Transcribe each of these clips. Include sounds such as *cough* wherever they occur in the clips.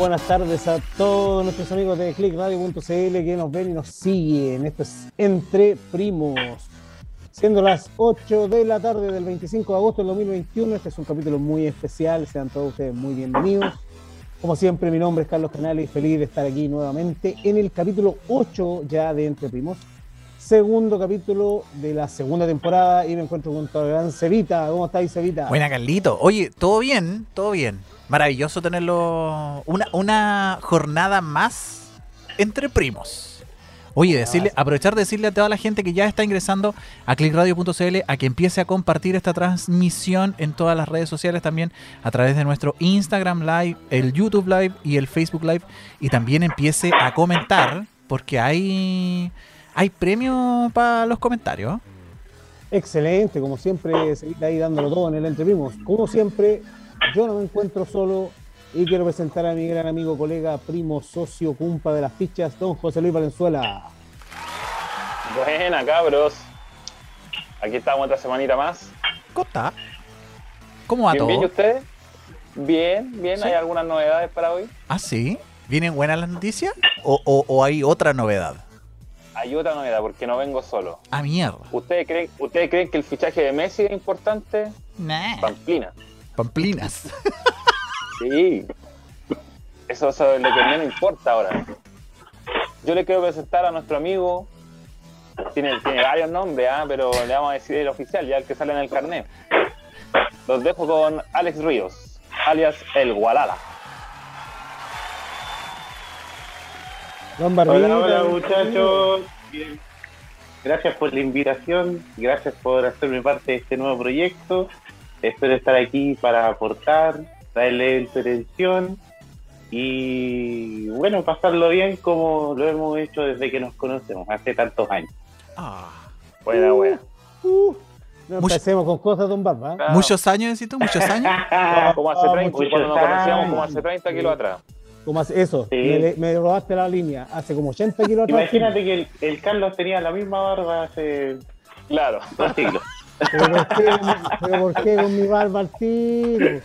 Buenas, tardes a todos nuestros amigos de clickradio.cl que nos ven y nos siguen. Esto es Entre Primos. Siendo las 8 de la tarde del 25 de agosto del 2021, este es un capítulo muy especial. Sean todos ustedes muy bienvenidos. Como siempre, mi nombre es Carlos Canales y feliz de estar aquí nuevamente en el capítulo 8 ya de Entre Primos. Segundo capítulo de la segunda temporada y me encuentro con el gran Cevita. ¿Cómo estáis, Cevita? Buena, Carlito. Oye, todo bien, todo bien. Maravilloso tenerlo. Una, una jornada más entre primos. Oye, decirle, aprovechar de decirle a toda la gente que ya está ingresando a clickradio.cl a que empiece a compartir esta transmisión en todas las redes sociales también a través de nuestro Instagram Live, el YouTube Live y el Facebook Live y también empiece a comentar porque hay hay premio para los comentarios. Excelente, como siempre, seguir ahí dándolo todo en el Entrevimos. Como siempre, yo no me encuentro solo y quiero presentar a mi gran amigo, colega, primo, socio, cumpa de las fichas, don José Luis Valenzuela. Buena, cabros. Aquí estamos otra semanita más. ¿Cómo está? ¿Cómo va ¿Bien, todo? bien, ¿y ustedes? Bien, bien. ¿Sí? ¿Hay algunas novedades para hoy? ¿Ah, sí? ¿Vienen buenas las noticias? ¿O, o- o hay otra novedad? Hay otra novedad porque no vengo solo. Ah, mierda. ¿Ustedes creen, ¿Ustedes creen que el fichaje de Messi es importante? Nah. Pamplina. Pamplinas. Sí. Eso, eso es lo que menos importa ahora. Yo le quiero presentar a nuestro amigo. Tiene, tiene varios nombres, ¿ah? pero le vamos a decir el oficial, ya el que sale en el carnet. Los dejo con Alex Ríos, alias El Gualala. Don. Hola, hola muchachos. Bien. Gracias por la invitación, gracias por hacerme parte de este nuevo proyecto. Espero estar aquí para aportar, traerle entretención y bueno, pasarlo bien como lo hemos hecho desde que nos conocemos, hace tantos años. Ah. Buena, buena. Uh, no Mucho- empecemos con cosas, don Barba. ¿eh? Claro. ¿Muchos años, tú? ¿Muchos años? *laughs* Como hace Ah, 30, muchos cuando nos conocíamos como hace 30 kilos atrás. Como hace- eso, Sí. me, me robaste la línea. Hace como 80 kilos atrás. Imagínate que el, el Carlos tenía la misma barba hace Claro. dos siglos. *laughs* ¿Pero por qué, pero por qué con mi barba al tiro?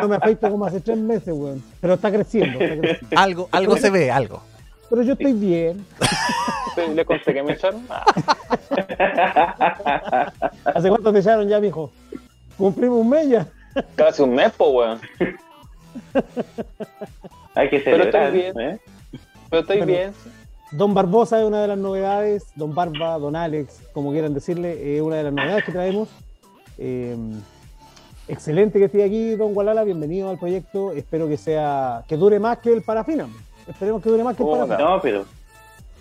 No me afeito como hace tres meses, weón. Pero está creciendo, está creciendo. Algo, algo se ve, algo. Pero yo estoy bien. ¿Le conté que me echaron? *laughs* ¿Hace cuánto te echaron ya, mijo? Cumplimos un mes ya. casi un mes, po, weón. *laughs* Hay que Pero estoy celebrar. bien. ¿eh? Pero estoy Bueno. bien. Don Barbosa es una de las novedades, Don Barba, Don Alex, como quieran decirle, es una de las novedades que traemos. Eh, excelente que esté aquí, Don Gualala, bienvenido al proyecto. Espero que sea que dure más que el Parafina. Esperemos que dure más que el Puta. Parafina. No, pero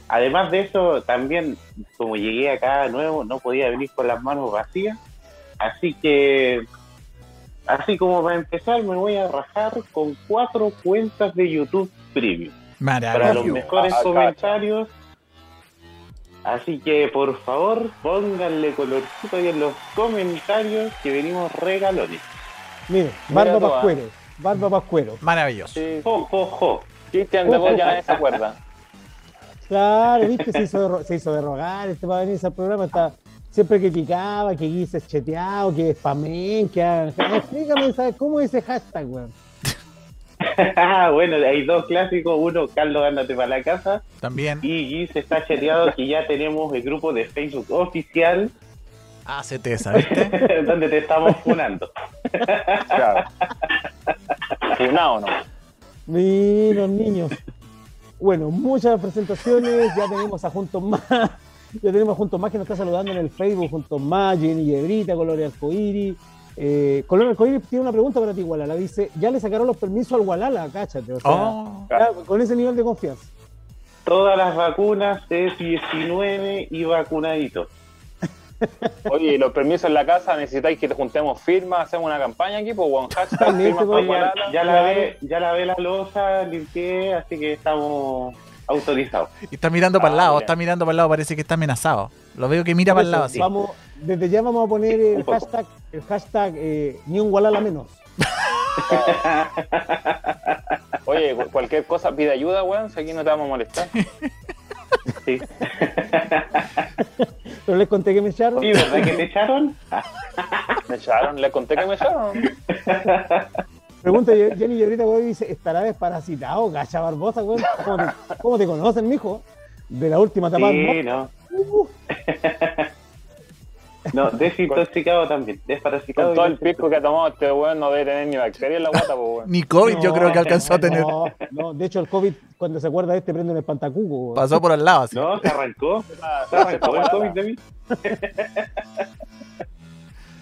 además de eso, también como llegué acá nuevo, no podía venir con las manos vacías. Así que, así como para empezar, me voy a rajar con cuatro cuentas de YouTube Premium para los mejores Ah, comentarios. Así que, por favor, pónganle colorcito ahí en los comentarios que venimos regalones. Mire, Mira Barba tú, ah. Pascuero, Barba Pascuero. Maravilloso. Sí. Jo, jo, jo. Cristian de vos ya nadie se acuerda. Claro, viste, se hizo, de, se hizo de rogar este para venir al programa. Está, siempre criticaba que Guise es cheteado, que es spamen, que hagan- Explícame, ¿sabes cómo es ese hashtag, weón? *laughs* bueno, hay dos clásicos. Uno, Carlos, ándate para la casa. También. Y Giz está chateado que ya tenemos el grupo de Facebook oficial ACT, ¿sabiste? *laughs* donde te estamos funando. Claro. Funado, ¿no? Los niños. Bueno, muchas presentaciones, ya tenemos a Juntos Más, ya tenemos a Juntos Más que nos está saludando en el Facebook, Juntos Más, Jenny Yebrita, Colores Arcoíris. Eh, Color Arcoíris tiene una pregunta para ti, Gualala. Dice, ya le sacaron los permisos al Gualala, cáchate. O sea, Oh. con ese nivel de confianza. Todas las vacunas de 19 y vacunaditos. Oye, ¿y los permisos en la casa, necesitáis que te juntemos firmas, hacemos una campaña aquí, pues, one hashtag, firmas para a- Ya, Gualala. ya la ve, ya la ve la losa, limpié, así que estamos autorizados. Y está mirando para el Ah, lado, bien. está mirando para el lado, parece que está amenazado. Lo veo que mira para el lado así. Vamos, desde ya vamos a poner el hashtag, el hashtag eh, ni un Gualala menos. *laughs* Oye, cu- cualquier cosa pide ayuda, weón, si aquí no te vamos a molestar. *laughs* Sí. *laughs* Pero les conté que me echaron. Sí, ¿verdad que te echaron? Me echaron, les conté que me echaron. Pregunta Jenny Llorita, güey, dice, ¿estará desparasitado, gacha barbosa, güey? ¿Cómo te, cómo te conocen, mijo? De la última etapa. Sí, no. Uh, *laughs* No, desintoxicado también. Desparasitado. Con todo el pisco que ha tomado este weón no debe tener ni bacteria en la guata, pues weón. *laughs* Ni COVID yo creo que alcanzó a tener. No, no, de hecho el COVID, cuando se acuerda de este, prende en el pantacuco. güey. Pasó por al lado así. No, se arrancó. *laughs* Se arrancó el COVID de mí.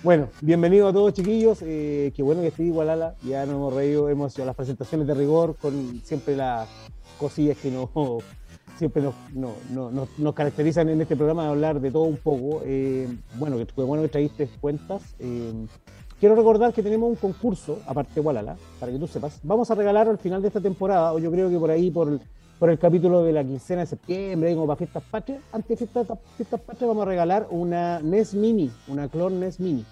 Bueno, bienvenido a todos chiquillos. Eh, qué bueno que esté igual Ala. Ya nos hemos reído, hemos hecho las presentaciones de rigor con siempre las cosillas que nos siempre nos, no- no- nos- nos caracterizan en este programa de hablar de todo un poco. Eh, bueno, que bueno que traíste cuentas. Eh, quiero recordar que tenemos un concurso, aparte de Walala, para que tú sepas. Vamos a regalar al final de esta temporada, o yo creo que por ahí, por el, por el capítulo de la quincena de septiembre, como para fiestas patrias, antes de fiestas, fiestas patrias vamos a regalar una NES Mini, una clon NES Mini.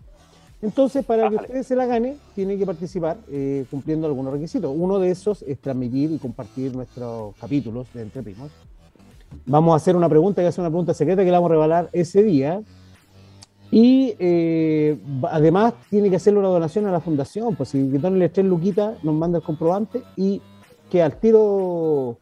Entonces, para que ustedes se la gane, tienen que participar eh, cumpliendo algunos requisitos. Uno de esos es transmitir y compartir nuestros capítulos de Entre Primos. Vamos a hacer una pregunta, que es una pregunta secreta que la vamos a revelar ese día. Y eh, además tiene que hacerle una donación a la fundación, pues si Tony le tres luquitas, nos manda el comprobante y que al tiro,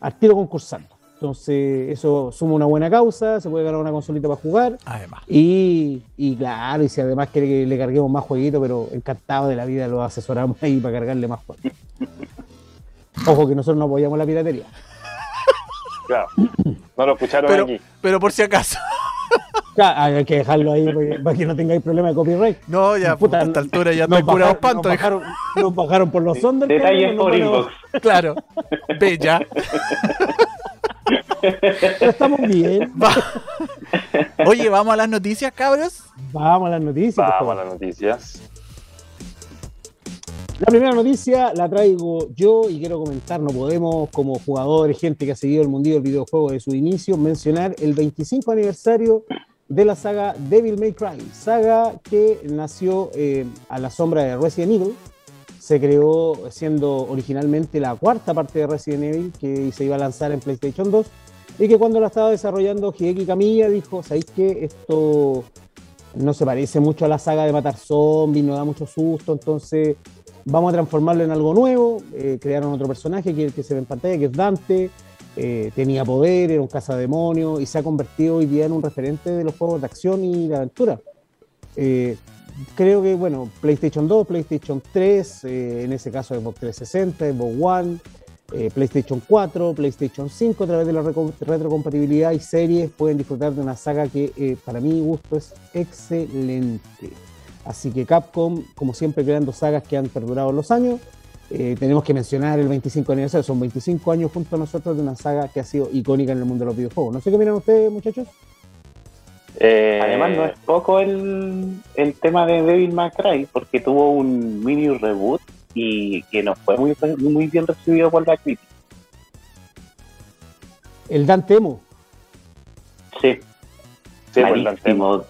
al tiro concursando. Entonces, eso suma una buena causa, se puede ganar una consolita para jugar. Además. Y, y claro, y si además quiere que le carguemos más jueguitos, pero encantado de la vida lo asesoramos ahí para cargarle más juegos. *laughs* Ojo que nosotros no apoyamos la piratería. Claro. No lo escucharon Pero, aquí. pero por si acaso. *laughs* Claro, hay que dejarlo ahí para que, para que no tengáis problema de copyright. No, ya Puta, a esta altura ya Nos estoy curado bajaron, espanto. nos bajaron, nos bajaron por los ondas. Detalles por inbox. Claro. Bella. Pero estamos bien. *laughs* Va. Oye, vamos a las noticias, cabros. Vamos a las noticias. Vamos a las noticias. La primera noticia la traigo yo y quiero comentar, no podemos como jugadores, gente que ha seguido el mundillo del videojuego de su inicio, mencionar el 25 aniversario de la saga Devil May Cry, saga que nació eh, a la sombra de Resident Evil, se creó siendo originalmente la cuarta parte de Resident Evil que se iba a lanzar en PlayStation 2 y que cuando la estaba desarrollando Hideki Kamiya dijo, ¿sabéis qué? Esto no se parece mucho a la saga de matar zombies, no da mucho susto, entonces vamos a transformarlo en algo nuevo. Eh, crearon otro personaje que, que se ve en pantalla, que es Dante. Eh, tenía poder, era un cazademonio y se ha convertido hoy día en un referente de los juegos de acción y de aventura. Eh, creo que, bueno, PlayStation 2, PlayStation 3, eh, en ese caso Xbox 360, Xbox One, eh, PlayStation 4, PlayStation 5, a través de la retrocompatibilidad y series pueden disfrutar de una saga que para mi gusto es excelente. Así que Capcom, como siempre, creando sagas que han perdurado los años. Eh, tenemos que mencionar el 25 aniversario, son 25 años junto a nosotros de una saga que ha sido icónica en el mundo de los videojuegos. No sé qué miran ustedes, muchachos. Eh, Además, no es poco el, el tema de Devil May Cry, porque tuvo un mini reboot y que no fue muy, muy bien recibido por la crítica. El Dante Emo. Sí, Sí, por el antemo.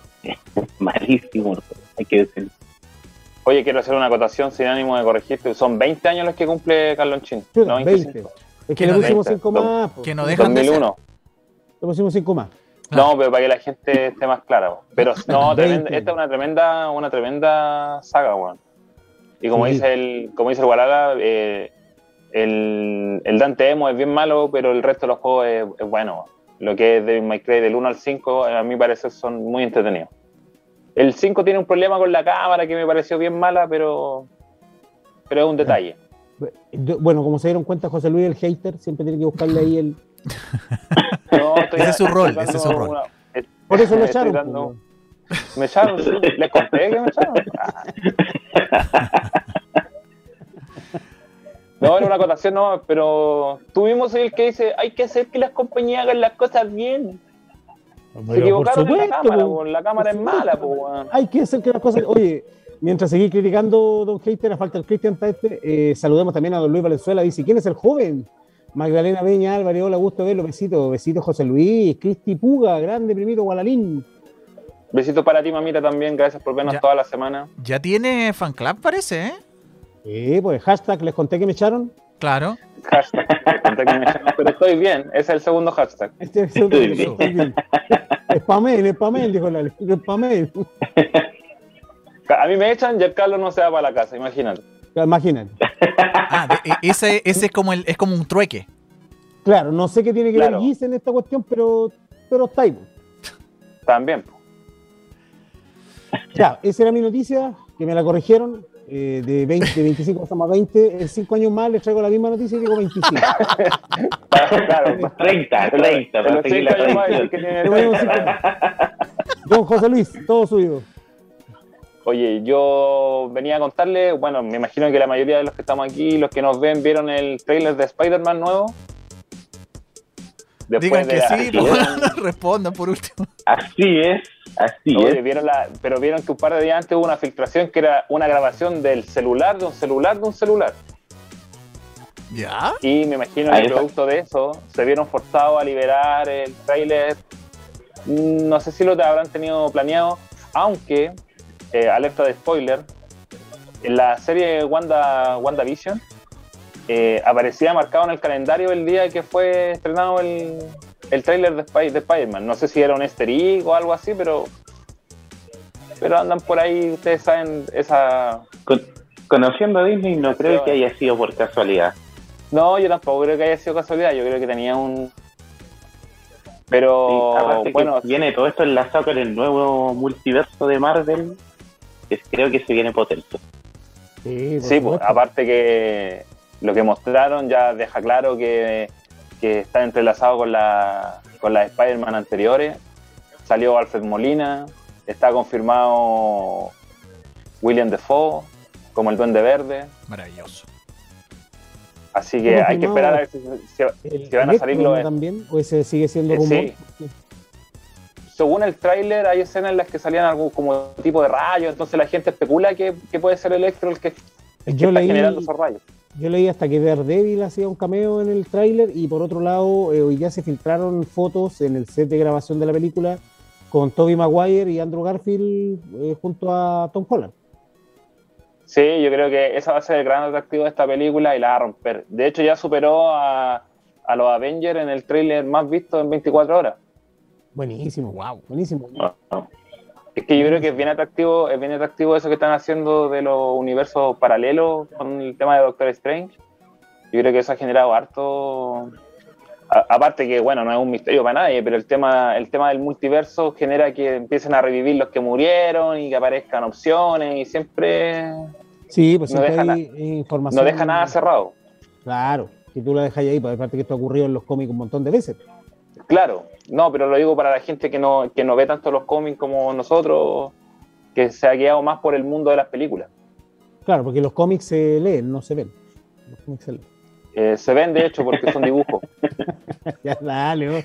malísimo. *laughs* hay que decirlo. Oye, quiero hacer una acotación sin ánimo de corregirte. Son 20 años los que cumple Carlonchín. Chuta, No, 20. 25. Es que le pusimos 20, 5 más. Que no dejan de ser. 2001. Le pusimos 5 más. No, pero para que la gente esté más clara. Pero *laughs* no, 20. tremenda- esta es una tremenda, una tremenda saga, weón. Y como Sí. dice el, como dice el Guarala, eh, el, el Dante Emo es bien malo, pero el resto de los juegos es, es bueno. Lo que es de My Cry del 1 al 5, a mi parecer son muy entretenidos. El 5 tiene un problema con la cámara que me pareció bien mala, pero, pero es un detalle. Bueno, como se dieron cuenta, José Luis, el hater, siempre tiene que buscarle ahí el. *laughs* No, estoy Ese es su rol, ese es su rol. una- Por eso lo echaron. dando- po. Me echaron, sí. Les conté que me echaron. *laughs* No, era una acotación, no, pero tuvimos el que dice, hay que hacer que las compañías hagan las cosas bien. Se por equivocaron en la cámara, po. po, la cámara es mala, po, weón. Hay que hacer que las cosas. Oye, mientras seguís criticando Don Hater, a falta del Cristian Taete, eh, saludemos también a Don Luis Valenzuela. Dice: ¿Quién es el joven? Magdalena Peña Álvarez, hola, gusto verlo. Besitos, besitos, José Luis. Cristi Puga, grande primito, Gualalín. Besitos para ti, mamita, también. Gracias por vernos Ya. toda la semana. Ya tiene fan club, parece, ¿eh? Eh, pues hashtag, les conté que me echaron. Claro. Hashtag. conté que me echaron, pero estoy bien. Ese es el segundo hashtag. Este es el Estoy bien. estoy bien. Spamel, spamel, dijo la spamel. *laughs* A mí me echan y el Carlos no se va para la casa, imagínate. Imagínate. Ah, e- ese, ese es como el, es como un trueque. Claro, no sé qué tiene que Claro. ver Giz en esta cuestión, pero, pero está ahí. También. Ya, esa era mi noticia, que me la corrigieron. Eh, de, 20, de 25 pasamos a 20. En 5 años más les traigo la misma noticia y digo 25. Para- claro. 30, En los- 30, en para seguir la tradición. que tiene Le ponemos 30. Don José Luis, todo suyo. Oye, yo venía a contarle, bueno, me imagino que la mayoría de los que estamos aquí, los que nos ven, vieron el trailer de Spider-Man nuevo. Digan que la- sí, *laughs* no, respondan por último. Así es, así Oye, es. vieron la, pero vieron que un par de días antes hubo una filtración que era una grabación del celular, de un celular, de un celular. ¿Ya? Y me imagino que producto de eso se vieron forzados a liberar el tráiler. Mm, No sé si lo habrán tenido planeado, aunque, eh, alerta de spoiler, en la serie Wanda, WandaVision eh, aparecía marcado en el calendario el día que fue estrenado el, el tráiler de, Spy- de Spider-Man. No sé si era un easter egg o algo así, pero, pero andan por ahí, ustedes saben, esa, Con- conociendo a Disney, no creo que haya sido por casualidad. No, yo tampoco creo que haya sido casualidad. Yo creo que tenía un. Pero Sí, bueno, que viene todo esto enlazado con el nuevo multiverso de Marvel, que creo que se viene potente. Sí, sí, pues, aparte que lo que mostraron ya deja claro que, que está entrelazado con la con las Spider-Man anteriores. Salió Alfred Molina, está confirmado William Defoe como el Duende Verde. Maravilloso. Así que hay que esperar a ver si, si- El si van a salir los, también, o ese sigue siendo Eh, rumor. sí. según el tráiler hay escenas en las que salían algún como tipo de rayos, entonces la gente especula que, que puede ser Electro el que, Yo leí- generando esos rayos. Yo leí hasta que Daredevil hacía un cameo en el tráiler y por otro lado eh, hoy ya se filtraron fotos en el set de grabación de la película con Tobey Maguire y Andrew Garfield eh, junto a Tom Holland. Sí, yo creo que esa va a ser el gran atractivo de esta película y la va a romper. De hecho ya superó a, a los Avengers en el tráiler más visto en 24 horas. Buenísimo, Wow. buenísimo. Es que yo creo que es bien atractivo, es bien atractivo eso que están haciendo de los universos paralelos con el tema de Doctor Strange. Yo creo que eso ha generado harto. a- aparte que bueno, no es un misterio para nadie, pero el tema, el tema del multiverso genera que empiecen a revivir los que murieron y que aparezcan opciones y siempre Sí, pues No siempre deja hay información. no deja nada cerrado. Claro, que tú la dejas ahí, pues aparte que esto ha ocurrido en los cómics un montón de veces. Claro, no, pero lo digo para la gente que no, que no ve tanto los cómics como nosotros, que se ha guiado más por el mundo de las películas. Claro, porque los cómics se leen, no se ven. Los cómics se leen. Eh, se ven de hecho porque son dibujos. *laughs* Ya, dale, oh.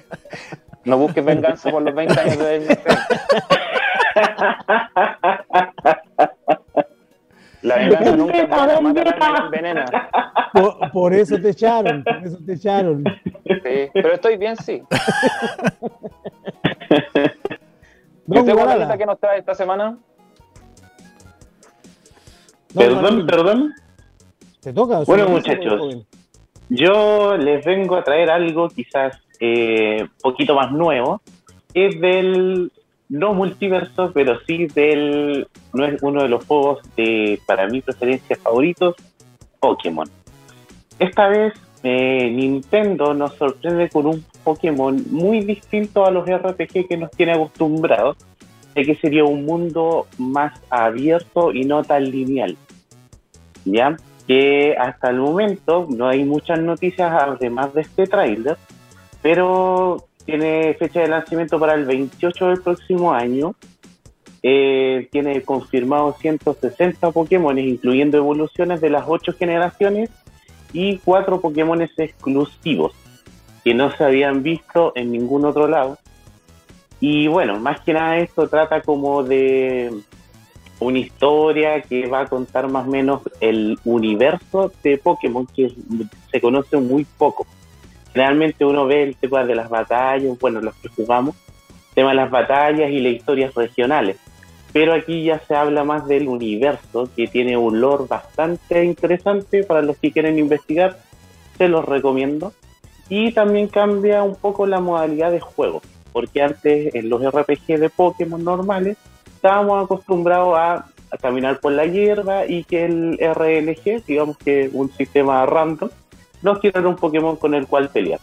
No busques venganza por los 20 años de. *laughs* La venganza nunca mata y envenena. por, por eso te echaron, por eso te echaron. Sí, pero estoy bien, sí. ¿Y usted, qué nos trae esta semana? Perdón, perdón. ¿Te toca? Bueno, muchachos. Yo les vengo a traer algo quizás eh, poquito más nuevo. Es del, no multiverso, pero sí del, no es uno de los juegos de, para mi preferencia favoritos, Pokémon. Esta vez eh, Nintendo nos sorprende con un Pokémon muy distinto a los RPG que nos tiene acostumbrados, de que sería un mundo más abierto y no tan lineal. ¿Ya? que hasta el momento no hay muchas noticias además de este tráiler, pero tiene fecha de lanzamiento para el 28 del próximo año. Eh, tiene confirmado 160 Pokémon, incluyendo evoluciones de las 8 generaciones y 4 Pokémon exclusivos que no se habían visto en ningún otro lado. Y bueno, más que nada esto trata como de una historia que va a contar más o menos el universo de Pokémon que se conoce muy poco. Generalmente uno ve el tema de las batallas, bueno, los que jugamos, el tema de las batallas y las historias regionales. Pero aquí ya se habla más del universo, que tiene un lore bastante interesante para los que quieren investigar, se los recomiendo. Y también cambia un poco la modalidad de juego, porque antes en los RPG de Pokémon normales estábamos acostumbrados a a caminar por la hierba y que el RLG, digamos que un sistema random, nos quiera un Pokémon con el cual pelear.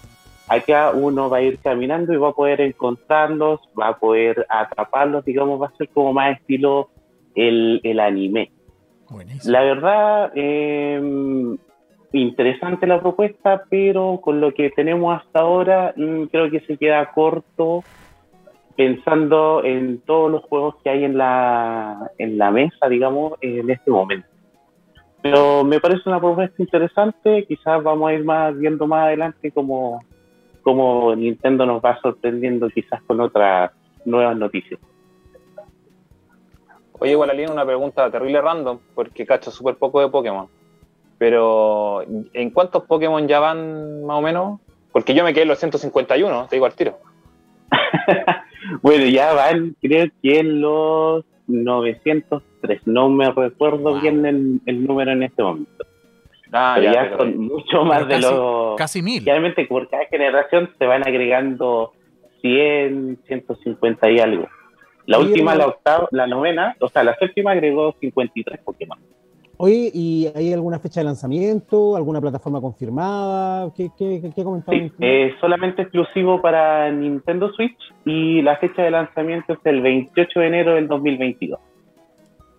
Acá uno va a ir caminando y va a poder encontrarlos, va a poder atraparlos, digamos, va a ser como más estilo el, el anime. Buenísimo. La verdad, eh, interesante la propuesta, pero con lo que tenemos hasta ahora, mm, creo que se queda corto pensando en todos los juegos que hay en la, en la mesa, digamos, en este momento. Pero me parece una propuesta interesante, quizás vamos a ir más viendo más adelante cómo, cómo Nintendo nos va sorprendiendo quizás con otras nuevas noticias. Oye, Gualalín, una pregunta terrible random, porque cacho súper poco de Pokémon. Pero, ¿en cuántos Pokémon ya van más o menos? Porque yo me quedé en los 151, te digo al tiro. *laughs* bueno, ya van, creo que en los 903. No me recuerdo Wow. bien el, el número en este momento. Ah, pero ya, ya, pero- son mucho más de casi, los. casi mil. Realmente por cada generación se van agregando 100, 150 y algo. La última, la octava, la novena, o sea, la séptima agregó 53 Pokémon. Oye, ¿y hay alguna fecha de lanzamiento? ¿Alguna plataforma confirmada? ¿Qué, qué, qué, comentaban Sí, eh, solamente exclusivo para Nintendo Switch y la fecha de lanzamiento es el 28 de enero del 2022.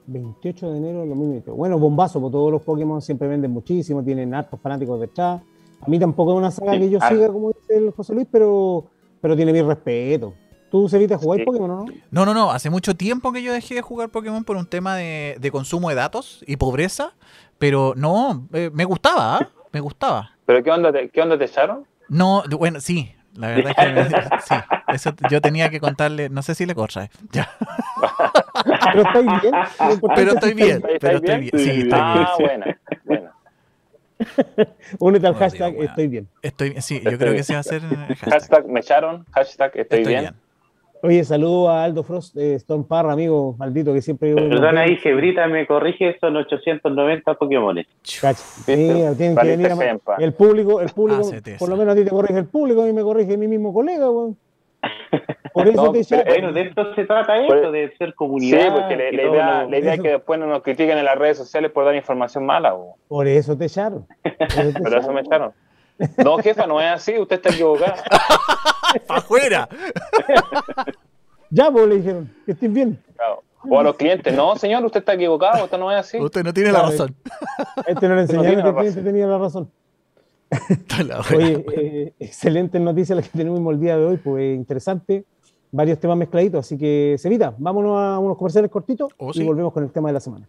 28 de enero del 2020. Bueno, bombazo, porque todos los Pokémon siempre venden muchísimo, tienen hartos fanáticos detrás. A mí tampoco es una saga Sí, que yo ah. siga, como dice el José Luis, pero, pero tiene mi respeto. ¿Tú, jugáis Sí. Pokémon o no? No, no, no. Hace mucho tiempo que yo dejé de jugar Pokémon por un tema de, de consumo de datos y pobreza. Pero no, eh, me gustaba, ¿ah? me gustaba. ¿Pero qué onda te, qué onda te echaron? No, bueno, sí. La verdad es que *laughs* sí. Eso yo tenía que contarle, no sé si le corta. *laughs* Ya. Pero estáis bien. Pero es estoy bien, ¿Estáis pero estoy bien? Sí, estoy ah, bien. buena, *laughs* buena. Únete al Oh, hashtag estoy bien. Estoy bien. Sí, yo creo que ese va a ser el hashtag. Hashtag me echaron, hashtag estoy, Estoy bien. Oye, saludo a Aldo Frost, eh, Stone Parra, amigo maldito, que siempre... Perdona ahí, Gebrita me corrige, son 890 Pokémon. Cacha. Mira, tienen que venir a. El público, el público, Ah, por lo menos a ti te corrige el público, a mí me corrige mi mismo colega, weón. Por eso *laughs* No, te pero- echaron. Bueno, de esto se trata esto, Pues- de ser Sí, comunidad. porque la, idea, lo- la idea es que después no nos critiquen en las redes sociales por dar información mala. bo. Por eso te echaron. Por eso te Pero eso me echaron. No, jefa, no es así, usted está equivocada. *laughs* ¡Pa' afuera! *laughs* Ya, pues le dijeron, que estés bien. Claro. O a los clientes, no, señor, usted está equivocado, esto no es así. Usted no tiene la razón. Este no le enseñaron que la el cliente razón. tenía la razón. La. *laughs* Oye, eh, excelentes noticias las que tenemos el día de hoy, pues interesante. Varios temas mezcladitos, así que, Sevita, vámonos a unos comerciales cortitos Oh, y volvemos con el tema de la semana.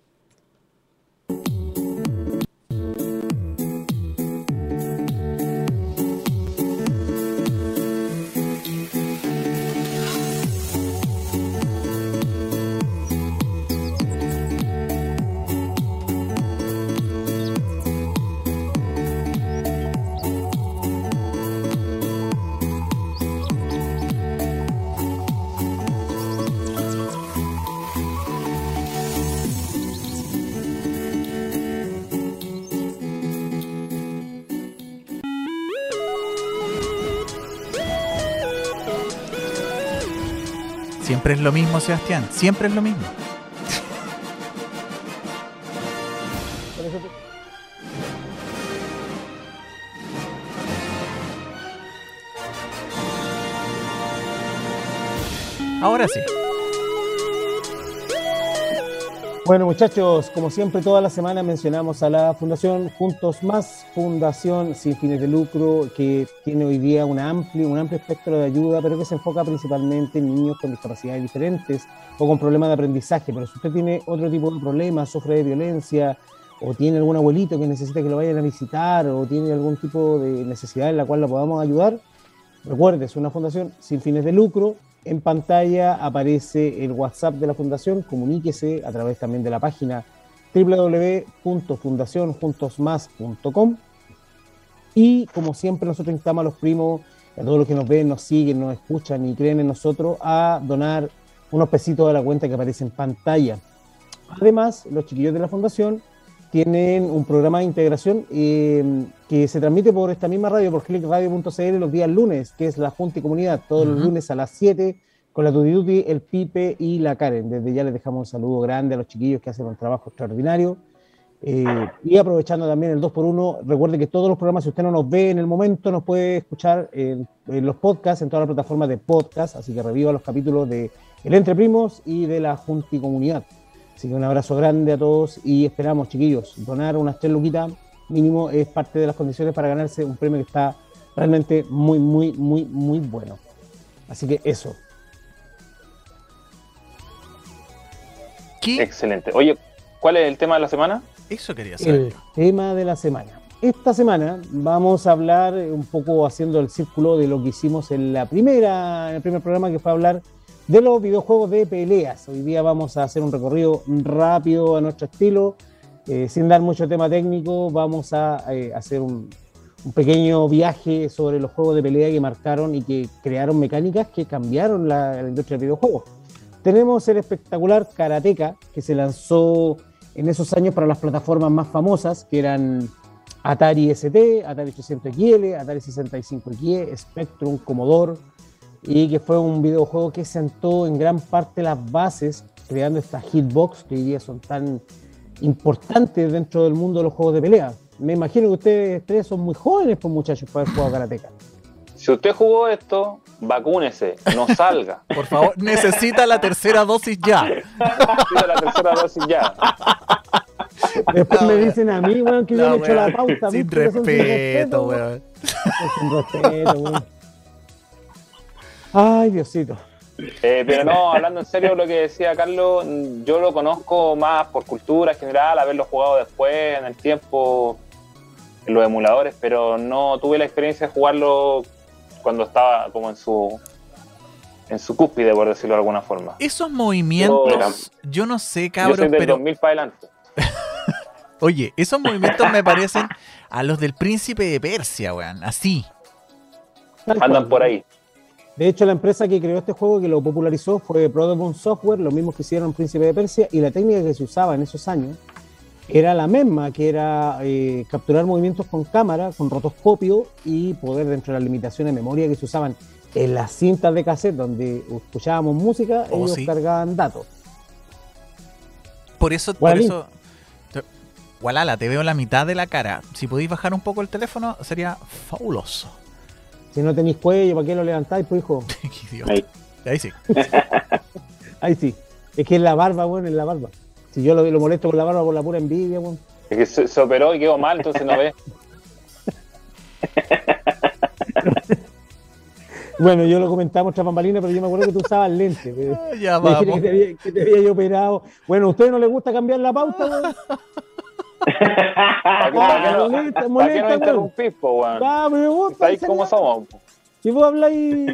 Siempre es lo mismo, Sebastián. Siempre es lo mismo. Ahora sí. Bueno, muchachos, como siempre, toda la semana mencionamos a la Fundación Juntos Más, fundación sin fines de lucro, que tiene hoy día un amplio, un amplio espectro de ayuda, pero que se enfoca principalmente en niños con discapacidades diferentes o con problemas de aprendizaje. Pero si usted tiene otro tipo de problemas, sufre de violencia, o tiene algún abuelito que necesita que lo vayan a visitar, o tiene algún tipo de necesidad en la cual lo podamos ayudar, recuerde, es una fundación sin fines de lucro, en pantalla aparece el WhatsApp de la fundación, comuníquese a través también de la página www.fundacionjuntosmas.com y como siempre nosotros instamos a los primos, a todos los que nos ven, nos siguen, nos escuchan y creen en nosotros a donar unos pesitos a la cuenta que aparece en pantalla. Además, los chiquillos de la fundación tienen un programa de integración eh, que se transmite por esta misma radio, por clickradio.cl los días lunes, que es la Junta y Comunidad, todos los lunes a las 7 con la Tutti Tutti, el Pipe y la Karen. Desde ya les dejamos un saludo grande a los chiquillos que hacen un trabajo extraordinario. Eh, y aprovechando también el 2x1, recuerde que todos los programas, si usted no nos ve en el momento, nos puede escuchar en, en los podcasts, en todas las plataformas de podcast, así que reviva los capítulos de El Entre Primos y de la Junti Comunidad. Así que un abrazo grande a todos y esperamos, chiquillos, donar unas tres luquitas mínimo es parte de las condiciones para ganarse un premio que está realmente muy, muy, muy, muy bueno. Así que eso. ¿Qué? Excelente. Oye, ¿cuál es el tema de la semana? Eso quería saber. El tema de la semana. Esta semana vamos a hablar un poco haciendo el círculo de lo que hicimos en la primera, en el primer programa que fue hablar de los videojuegos de peleas. Hoy día vamos a hacer un recorrido rápido a nuestro estilo, eh, sin dar mucho tema técnico, vamos a eh, hacer un, pequeño viaje sobre los juegos de pelea que marcaron y que crearon mecánicas que cambiaron la, industria del videojuego. Tenemos el espectacular Karateka, que se lanzó en esos años para las plataformas más famosas, que eran Atari ST, Atari 800XL, Atari 65XE, Spectrum, Commodore, y que fue un videojuego que sentó en gran parte las bases, creando estas hitbox que hoy día son tan importantes dentro del mundo de los juegos de pelea. Me imagino que ustedes tres son muy jóvenes, pues muchachos, para haber jugado Karateka. Si usted jugó esto, vacúnese, no salga. *laughs* Por favor, necesita la tercera dosis ya. Tira la tercera dosis ya. Después No, me dicen a mí, weón, que yo No, le echo la pauta. Sin respeto, weón. Sin respeto, weón. Ay, Diosito. Eh, pero no, hablando en serio, lo que decía Carlos, yo lo conozco más por cultura general, haberlo jugado después, en el tiempo, en los emuladores, pero no tuve la experiencia de jugarlo cuando estaba como en su en su cúspide, por decirlo de alguna forma. Esos movimientos, yo no sé, yo soy cabrón, del pero 2000 para adelante. *laughs* oye, esos movimientos me parecen a los del príncipe de Persia, weón. Así. Andan por ahí. De hecho, la empresa que creó este juego, que lo popularizó, fue Protobone Software, lo mismo que hicieron Príncipe de Persia, y la técnica que se usaba en esos años era la misma, que era eh, capturar movimientos con cámara, con rotoscopio, y poder, dentro de las limitaciones de memoria que se usaban en las cintas de cassette donde escuchábamos música, Oh, ellos sí. cargaban datos. Por eso, por eso. te- Gualala, te veo la mitad de la cara. Si podéis bajar un poco el teléfono, sería fabuloso. Si no tenéis cuello, ¿para qué lo levantáis, pues hijo? *laughs* Qué idiota. Ahí. Ahí sí. *laughs* Ahí sí. Es que es la barba, bueno, es la barba. Si yo lo, lo molesto con la barba por la pura envidia, bueno. Es que se, se operó y quedó mal, entonces no ve. *laughs* Bueno, yo lo comentamos tras bambalinas, pero yo me acuerdo que tú usabas lentes. que- Ya vamos. que te, había, que te había yo operado. Bueno, ¿a ustedes no les gusta cambiar la pauta, weón? ¿Para molesta, qué no weón? Ah, pero vos, ¿Sabéis pensás cómo somos? Si vos habláis,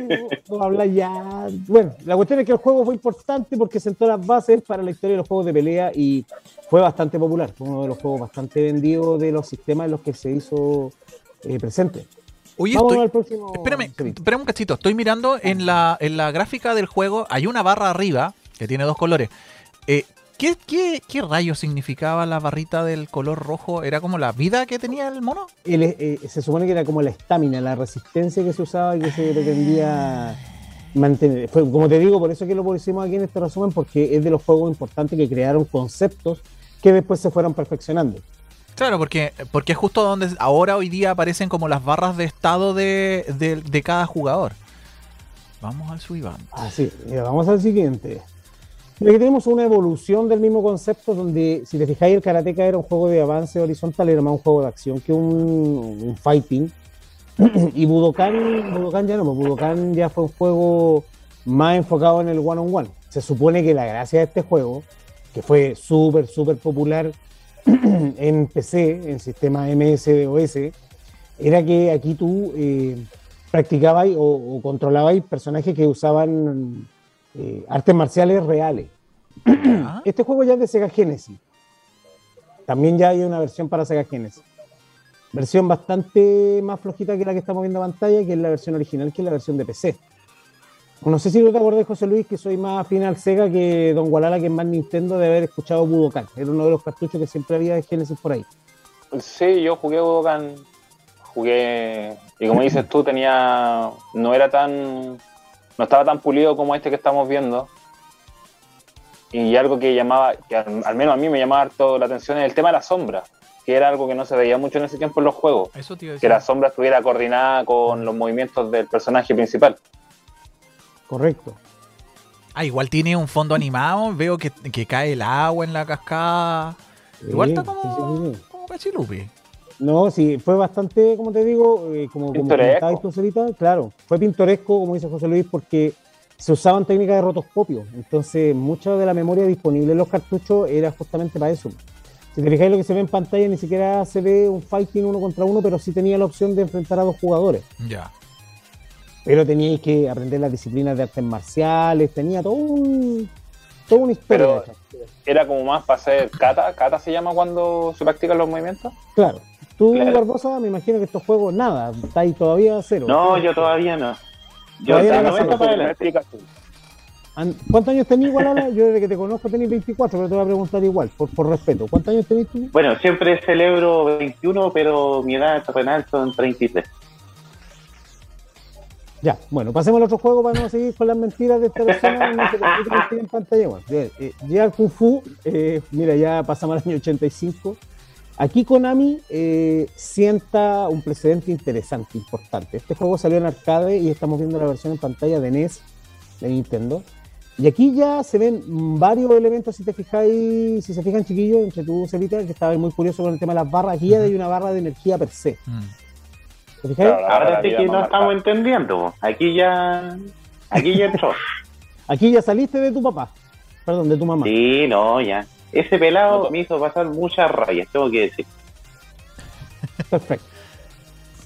vos habláis ya. Bueno, la cuestión es que el juego fue importante porque sentó las bases para la historia de los juegos de pelea y fue bastante popular. Fue uno de los juegos bastante vendidos de los sistemas en los que se hizo eh, presente. Oye, Vamos estoy. al próximo. Espérame, espérame un cachito. Estoy mirando en la, en la gráfica del juego. Hay una barra arriba que tiene dos colores. Eh, ¿qué, qué, qué rayos significaba la barrita del color rojo? ¿Era como la vida que tenía el mono? El, eh, se supone que era como la estamina, la resistencia que se usaba y que se pretendía mantener. Fue, como te digo, por eso que lo pusimos aquí en este resumen, porque es de los juegos importantes que crearon conceptos que después se fueron perfeccionando. Claro, porque, porque es justo donde ahora hoy día aparecen como las barras de estado de, de, de cada jugador. Vamos al Suivan. Así, vamos al siguiente. Aquí tenemos una evolución del mismo concepto donde, si te fijáis, el Karateka era un juego de avance horizontal, era más un juego de acción que un, fighting. *clears throat* y Budokan, Budokan ya no, pues Budokan ya fue un juego más enfocado en el one-on-one. Se supone que la gracia de este juego, que fue súper, súper popular *clears throat* en PC, en sistema MS-DOS, era que aquí tú eh, practicabas o, o controlabas personajes que usaban eh, artes marciales reales. *clears throat* Este juego ya es de Sega Genesis. También ya hay una versión para Sega Genesis. Versión bastante más flojita que la que estamos viendo en pantalla, que es la versión original, que es la versión de PC. No sé si tú te acordás, José Luis, que soy más afín al Sega que Don Gualala, que es más Nintendo, de haber escuchado Budokan. Era uno de los cartuchos que siempre había de Genesis por ahí. Sí, yo jugué Budokan. Jugué. Y como dices tú, tenía. No era tan. No estaba tan pulido como este que estamos viendo. Y algo que llamaba, que al, al menos a mí me llamaba harto la atención es el tema de la sombra, que era algo que no se veía mucho en ese tiempo en los juegos. Eso te iba a Que decir. la sombra estuviera coordinada con los movimientos del personaje principal. Correcto. Ah, igual tiene un fondo animado. Veo que, que cae el agua en la cascada. Igual está como, sí, sí, sí. como cachilupi. No, sí, fue bastante, como te digo, eh, como, como claro, fue pintoresco, como dice José Luis, porque se usaban técnicas de rotoscopio. Entonces, mucha de la memoria disponible en los cartuchos era justamente para eso. Si te fijáis lo que se ve en pantalla, ni siquiera se ve un fighting uno contra uno, pero sí tenía la opción de enfrentar a dos jugadores. Ya. Pero teníais que aprender las disciplinas de artes marciales, tenía todo un, toda una historia. Pero- Era como más para hacer kata. Kata se llama cuando se practican los movimientos. Claro. Tú, Claro. Barbosa, me imagino que estos juegos, nada, está ahí todavía cero. No, yo todavía no. Yo de no 90 sé. para adelante. An- ¿Cuántos años tenés igual, Ala? Yo desde que te conozco tenés 24, pero te voy a preguntar igual, por, por respeto. ¿Cuántos años tenés tú? Bueno, siempre celebro 21, pero mi edad terrenal son 33. Ya, bueno, pasemos al otro juego para no seguir con las mentiras de esta persona. No se que en pantalla. Bueno, eh, ya Kung Fu, eh, mira, ya pasamos al año 85. Aquí Konami eh, sienta un precedente interesante, importante. Este juego salió en arcade y estamos viendo la versión en pantalla de NES, de Nintendo. Y aquí ya se ven varios elementos, si te fijáis, si se fijan chiquillos, entre tú, Celita, que estaba muy curioso con el tema de las barras. Aquí ya hay una barra de energía per se. ¿Te fijáis? Claro. Ahora sí que no estamos entendiendo. Aquí ya. Aquí ya entró. *laughs* Aquí ya saliste de tu papá, perdón, de tu mamá. Sí, no, ya. Ese pelado No, me hizo pasar muchas rayas, tengo que decir. Perfecto.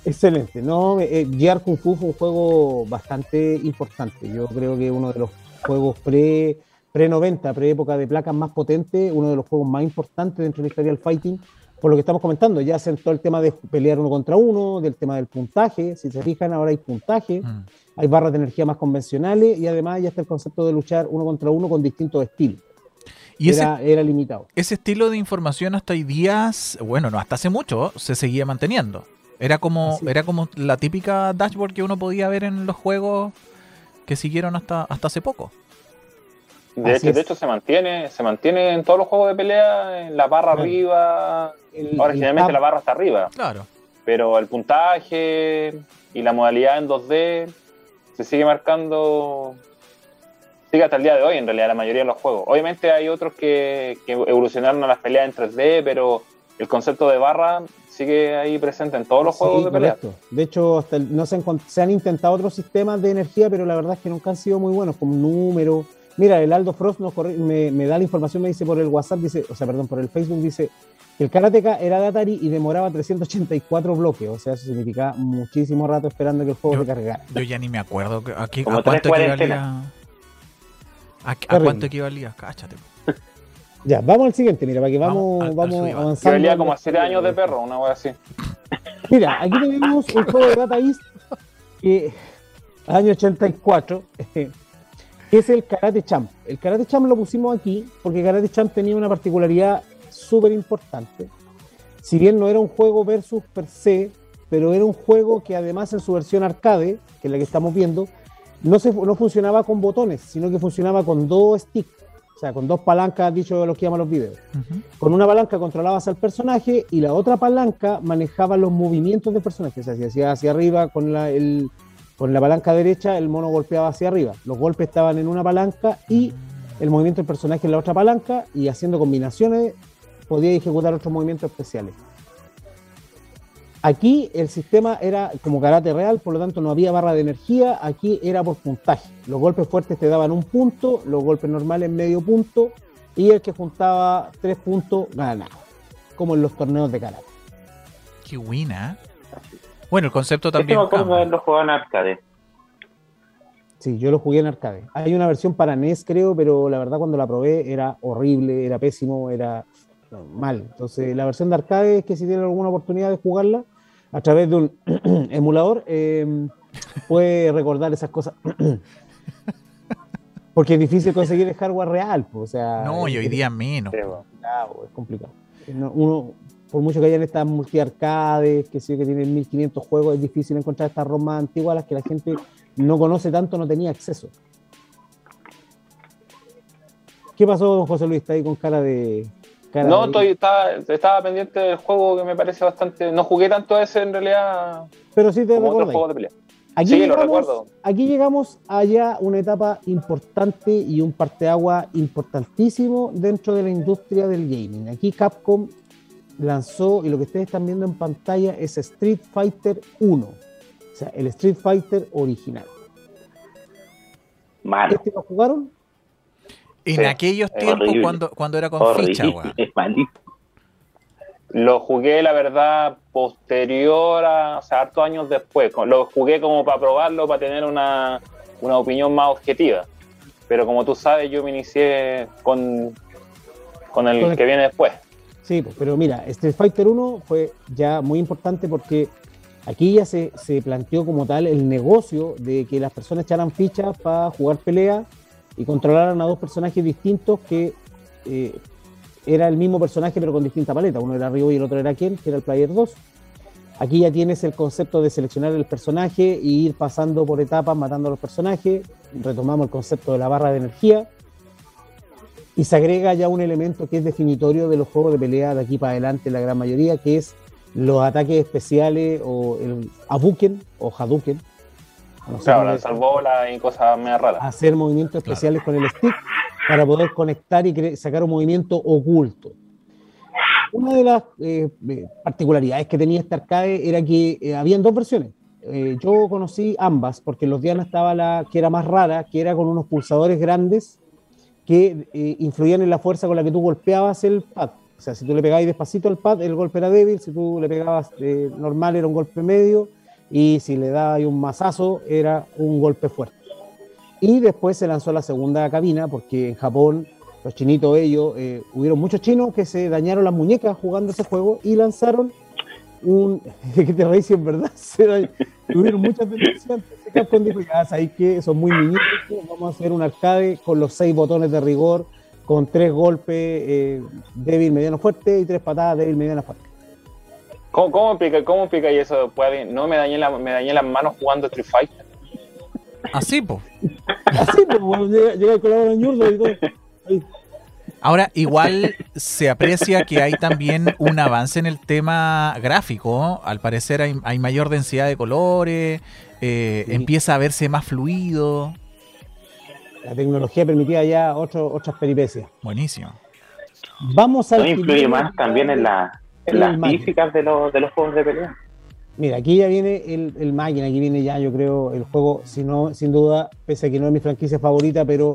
Excelente. No, eh, Gear Kung Fu fue un juego bastante importante. Yo creo que uno de los juegos pre pre 90, pre época de placas más potentes, uno de los juegos más importantes dentro de la historia del fighting. Por lo que estamos comentando, ya sentó el tema de pelear uno contra uno, del tema del puntaje. Si se fijan, ahora hay puntaje, Mm. hay barras de energía más convencionales y además ya está el concepto de luchar uno contra uno con distintos estilos. Y ese, Era, era limitado. ese estilo de información hasta hoy día, bueno, no, hasta hace mucho, se seguía manteniendo. Era como, Así. era como la típica dashboard que uno podía ver en los juegos que siguieron hasta, hasta hace poco. De hecho, de es. hecho, se mantiene, se mantiene en todos los juegos de pelea, en la barra Claro. arriba. El- Ahora, el generalmente tab- la barra está arriba. Claro. Pero el puntaje y la modalidad en 2D se sigue marcando. Sigue hasta el día de hoy, en realidad, la mayoría de los juegos. Obviamente hay otros que, que evolucionaron a las peleas en 3D, pero el concepto de barra sigue ahí presente en todos los juegos Sí, de pelea. correcto. De hecho, hasta el- no se, se han intentado otros sistemas de energía, pero la verdad es que nunca han sido muy buenos, como número. Mira, el Aldo Frost nos me, me da la información, me dice por el WhatsApp, dice, o sea, perdón, por el Facebook, dice que el Karateka era de Atari y demoraba 384 bloques. O sea, eso significa muchísimo rato esperando que el juego Yo- se cargara. Yo ya ni me acuerdo que- a, qué- Como a cuánto tres equivalía. ¿A, cuánto equivalía? Cáchate. *laughs* Ya, vamos al siguiente, mira, para que Vamos vamos, al- vamos, avanzando. como a 7 años de perro, una wea así. *laughs* Mira, aquí tenemos un juego de Data East que año 84, *laughs* que es el Karate Champ. El Karate Champ lo pusimos aquí porque Karate Champ tenía una particularidad súper importante. Si bien no era un juego versus per se, pero era un juego que además en su versión arcade, que es la que estamos viendo, no, se, no funcionaba con botones, sino que funcionaba con dos sticks, o sea, con dos palancas, dicho los que llaman los videos. Con una palanca controlabas al personaje y la otra palanca manejaba los movimientos del personaje. O sea, si hacía hacia arriba con la, el- con la palanca derecha, el mono golpeaba hacia arriba. Los golpes estaban en una palanca y el movimiento del personaje en la otra palanca y haciendo combinaciones podía ejecutar otros movimientos especiales. Aquí el sistema era como karate real, por lo tanto no había barra de energía, aquí era por puntaje. Los golpes fuertes te daban un punto, los golpes normales medio punto, y el que juntaba tres puntos ganaba, como en los torneos de karate. Qué buena. Bueno, el concepto Este también. me acuerdo haberlo jugado en arcade. Sí, yo lo jugué en arcade. Hay una versión para NES, creo, pero la verdad cuando la probé era horrible, era pésimo, era mal. Entonces, la versión de arcade es que si tienen alguna oportunidad de jugarla a través de un *clears throat* emulador, eh, puede recordar esas cosas. *clears throat* Porque es difícil conseguir el hardware real. pues, o sea, No, y hoy es- día menos. Complicado, es complicado. No, uno, por mucho que hayan estas multiarcades, que sí que tienen 1500 juegos, es difícil encontrar estas ROM más antiguas a las que la gente no conoce tanto no tenía acceso. ¿Qué pasó, don José Luis? Está ahí con cara de. Cara No, estoy, estaba, estaba pendiente del juego que me parece bastante. No jugué tanto a ese en realidad Pero sí te juegos de pelea. Aquí, Sí, lo recuerdo. aquí llegamos a ya una etapa importante y un parteagua importantísimo dentro de la industria del gaming. Aquí Capcom lanzó, y lo que ustedes están viendo en pantalla es Street Fighter 1. O sea, el Street Fighter original. Malo. ¿Este lo jugaron? En Sí, aquellos tiempos horrible. cuando, cuando era con Horrible. ficha, weón. *laughs* Lo jugué, la verdad, posterior a, o sea, hartos años después. Lo jugué como para probarlo, para tener una, una opinión más objetiva. Pero como tú sabes, yo me inicié con, con el Con el- que viene después. Sí, pues, pero mira, Street Fighter 1 fue ya muy importante porque aquí ya se, se planteó como tal el negocio de que las personas echaran fichas para jugar pelea y controlaran a dos personajes distintos que eh, era el mismo personaje pero con distinta paleta. Uno era Ryu y el otro era Ken, que era el Player 2. Aquí ya tienes el concepto de seleccionar el personaje e ir pasando por etapas matando a los personajes. Retomamos el concepto de la barra de energía. Y se agrega ya un elemento que es definitorio de los juegos de pelea de aquí para adelante, la gran mayoría, que es los ataques especiales o el Abuken o Hadouken. No Claro, lanzar bolas y cosas medio raras. hacer movimientos especiales con el stick para poder conectar y sacar un movimiento oculto. Una de las eh, eh, particularidades que tenía este arcade era que eh, habían dos versiones. Eh, yo conocí ambas porque en los Diana estaba la que era más rara, que era con unos pulsadores grandes que eh, influían en la fuerza con la que tú golpeabas el pad. O sea, si tú le pegabas despacito al pad, el golpe era débil, si tú le pegabas eh, normal era un golpe medio y si le dabas un mazazo era un golpe fuerte. Y después se lanzó la segunda cabina porque en Japón los chinitos ellos, eh, hubieron muchos chinos que se dañaron las muñecas jugando ese juego y lanzaron un... *laughs* que te reís es verdad, *laughs* se tuvieron muchas. Entonces Capcom dijo, sabéis que son muy niñitos, vamos a hacer un arcade con los seis botones de rigor, con tres golpes eh, débil, mediano, fuerte y tres patadas débil, mediana, fuerte. ¿Cómo, cómo explica, cómo explica y eso? Puede, no me dañé, la, me dañé las manos jugando Street Fighter. Así, po. Así, pues, llega, llega el en ñurdo y todo. Ahí. Ahora, igual se aprecia que hay también un avance en el tema gráfico. Al parecer hay, hay mayor densidad de colores, eh, Sí. empieza a verse más fluido. La tecnología permitía ya otro- otras peripecias. Buenísimo. Vamos a No influye más también en, la, El las físicas de los, de los juegos de pelea. Mira, aquí ya viene el, el máquina, aquí viene ya, yo creo, el juego, si no, sin duda, pese a que no es mi franquicia favorita, pero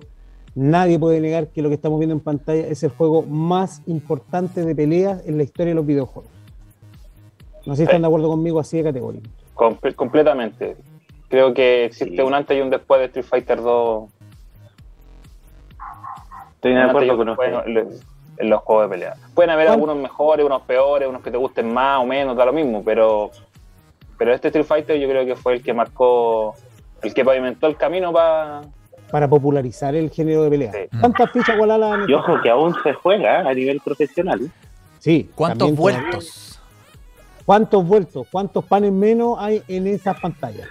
nadie puede negar que lo que estamos viendo en pantalla es el juego más importante de peleas en la historia de los videojuegos. No sé si están de acuerdo conmigo así de categórico. Comple- completamente. Creo que existe Sí. un antes y un después de Street Fighter 2. Estoy de acuerdo con usted. En los- juegos de pelea. Pueden haber algunos mejores, unos peores, unos que te gusten más o menos, da lo mismo, pero, pero este Street Fighter yo creo que fue el que marcó, el que pavimentó el camino para... Para popularizar el género de pelea. Sí. ¿Cuántas fichas Gualala han Y ojo que aún se juega a nivel profesional. Sí. ¿Cuántos todavía. vueltos? ¿Cuántos vueltos? ¿Cuántos panes menos hay en esas pantallas?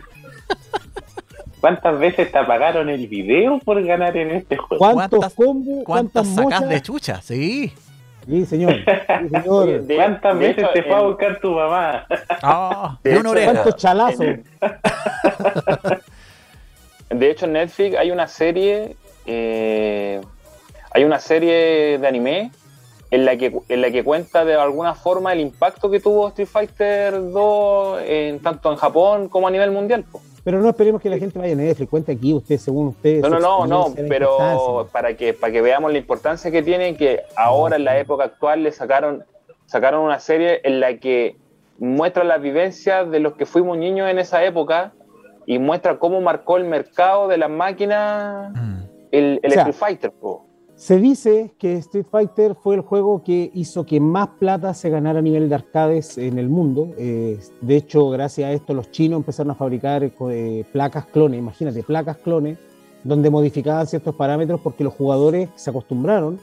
*laughs* ¿Cuántas veces te apagaron el video por ganar en este juego? ¿Cuántos ¿Cuántas- combos? ¿Cuántas sacas de chucha? Sí. Sí, señor. Sí, señor. *laughs* De- ¿Cuántas de veces hecho, te fue a buscar tu mamá? Ah, De de una oreja. ¿Cuántos chalazos? *laughs* De hecho, en Netflix hay una serie, eh, hay una serie de anime en la que en la que cuenta de alguna forma el impacto que tuvo Street Fighter 2 en, tanto en Japón como a nivel mundial. po. Pero no esperemos que la gente vaya a Netflix. Cuente aquí usted, según usted. No, no, no, no, pero para que para que veamos la importancia que tiene que ahora en la época actual le sacaron sacaron una serie en la que muestra las vivencias de los que fuimos niños en esa época y muestra cómo marcó el mercado de las máquinas Mm. el, el O sea, Street Fighter. po. Se dice que Street Fighter fue el juego que hizo que más plata se ganara a nivel de arcades en el mundo. Eh, de hecho, gracias a esto, los chinos empezaron a fabricar eh, placas clones, imagínate, placas clones, donde modificaban ciertos parámetros porque los jugadores se acostumbraron,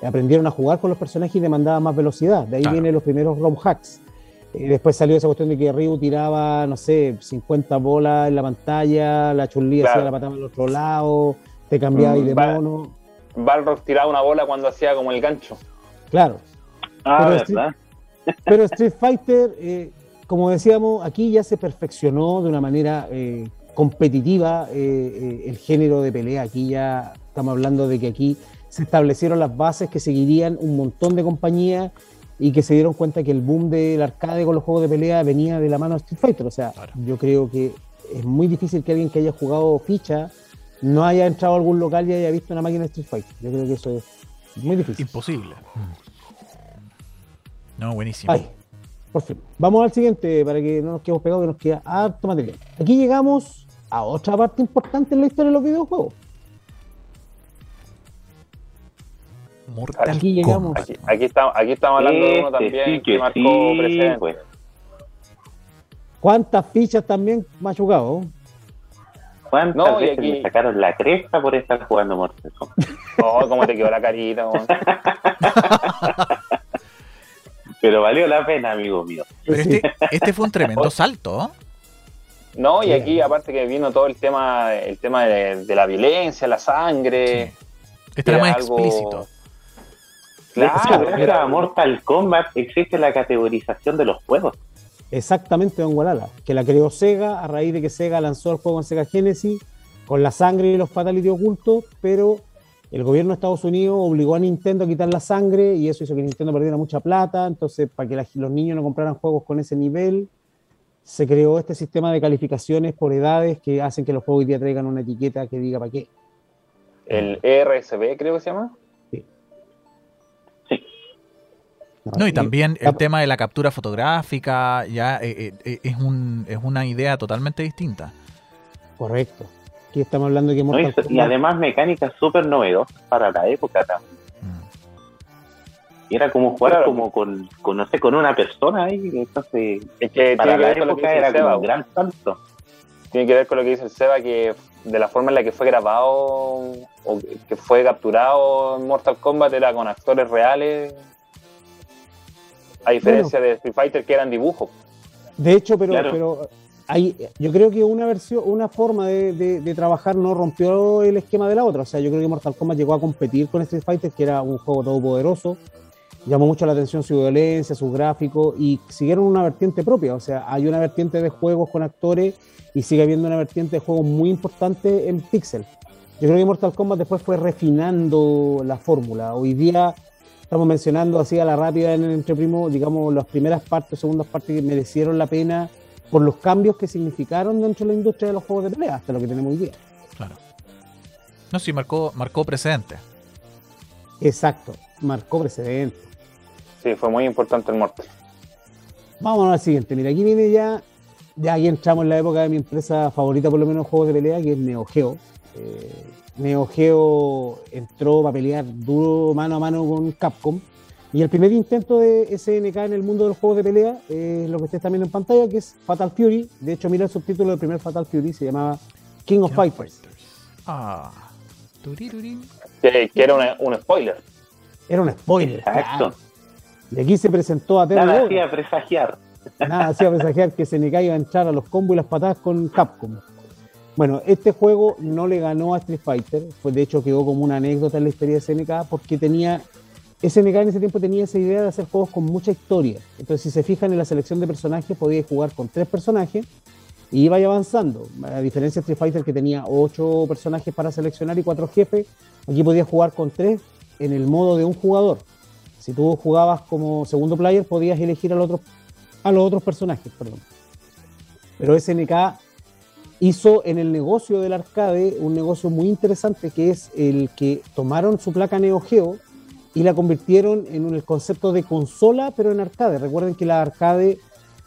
aprendieron a jugar con los personajes y demandaban más velocidad. De ahí Claro. vienen los primeros ROM hacks. Después salió esa cuestión de que Ryu tiraba, no sé, 50 bolas en la pantalla, la Chun-Li Claro. hacía la patada al otro lado, te cambiaba y de Mm, mono. Balrog tiraba una bola cuando hacía como el gancho. Claro. Ah, Pero. ¿verdad? *laughs* Pero Street Fighter, eh, como decíamos, aquí ya se perfeccionó de una manera eh, competitiva eh, eh, el género de pelea. Aquí ya estamos hablando de que aquí se establecieron las bases que seguirían un montón de compañías y que se dieron cuenta que el boom del arcade con los juegos de pelea venía de la mano de Street Fighter. O sea, Claro. yo creo que es muy difícil que alguien que haya jugado ficha no haya entrado a algún local y haya visto una máquina de Street Fighter. Yo creo que eso es muy difícil. Imposible. No, buenísimo. Por fin. Vamos al siguiente para que no nos quedemos pegados, que nos queda harto material. Aquí llegamos a otra parte importante en la historia de los videojuegos. Mortal Aquí llegamos. Aquí, aquí, estamos, aquí estamos hablando de uno Este también sí que, que marcó sí, pues. ¿Cuántas fichas también machucado? ¿Cuántas No, y veces aquí- me sacaron la cresta por estar jugando Mortal Kombat? *laughs* Oh, cómo te quedó la carita. *laughs* Pero valió la pena, amigo mío. Pero este, *laughs* este fue un tremendo salto. ¿eh? No, y aquí aparte que vino todo el tema, el tema de, de la violencia, la sangre. Este era Era más algo- explícito. Claro, Gracias era a Mortal Kombat existe la categorización de los juegos. Exactamente, Don Gualala, que la creó Sega a raíz de que Sega lanzó el juego en Sega Genesis con la sangre y los fatality ocultos, pero el gobierno de Estados Unidos obligó a Nintendo a quitar la sangre y eso hizo que Nintendo perdiera mucha plata, entonces para que los niños no compraran juegos con ese nivel, se creó este sistema de calificaciones por edades que hacen que los juegos hoy día traigan una etiqueta que diga para qué. el ERSB, creo que se llama. No, y también el tema de la captura fotográfica ya eh, eh, eh, es, un, es una idea totalmente distinta. Correcto. Aquí estamos hablando de que ¿no? Mortal Y, y además mecánicas súper novedosas para la época también. Mm. Y era como jugar Claro. como con, con, no sé, con una persona ahí. Entonces, Es que para tiene que la ver con lo que época era como Seba. un gran salto. Tiene que ver con lo que dice el Seba, que de la forma en la que fue grabado o que fue capturado en Mortal Kombat era con actores reales. A diferencia de Street Fighter que eran dibujos. De hecho, pero, Claro. pero hay, yo creo que una versión, una forma de, de- de trabajar no rompió el esquema de la otra. O sea, yo creo que Mortal Kombat llegó a competir con Street Fighter, que era un juego todopoderoso. Llamó mucho la atención su violencia, sus gráficos, y siguieron una vertiente propia. O sea, hay una vertiente de juegos con actores y sigue habiendo una vertiente de juegos muy importante en Pixel. Yo creo que Mortal Kombat después fue refinando la fórmula. Hoy día estamos mencionando así a la rápida en el entreprimo, digamos, las primeras partes, segundas partes que merecieron la pena por los cambios que significaron dentro de la industria de los juegos de pelea, hasta lo que tenemos hoy día. Claro. No, sí, marcó, marcó precedente. Exacto, marcó precedente. Sí, fue muy importante el Mortal. Vámonos al siguiente. Mira, aquí viene ya, ya aquí entramos en la época de mi empresa favorita, por lo menos en juegos de pelea, que es Neo Geo. Eh, Neo Geo entró para pelear duro mano a mano con Capcom. Y el primer intento de SNK en el mundo de los juegos de pelea es lo que ustedes están viendo en pantalla, que es Fatal Fury. De hecho, mira el subtítulo del primer Fatal Fury, se llamaba King of Fighters. Ah. Que, que era una- un spoiler. Era un spoiler. Exacto. claro. Y aquí se presentó a Terry Nada hacía presagiar. Nada hacía presagiar que SNK iba a entrar a los combos y las patadas con Capcom. Bueno, este juego no le ganó a Street Fighter, pues de hecho quedó como una anécdota en la historia de SNK porque tenía SNK en ese tiempo tenía esa idea de hacer juegos con mucha historia. Entonces, si se fijan en la selección de personajes, podía jugar con tres personajes y iba avanzando. A diferencia de Street Fighter que tenía ocho personajes para seleccionar y cuatro jefes, aquí podías jugar con tres en el modo de un jugador. Si tú jugabas como segundo player, podías elegir a los otros, a los otros personajes. Perdón. Pero SNK hizo en el negocio del arcade un negocio muy interesante que es el que tomaron su placa Neo Geo y la convirtieron en el concepto de consola, pero en arcade. Recuerden que la arcade,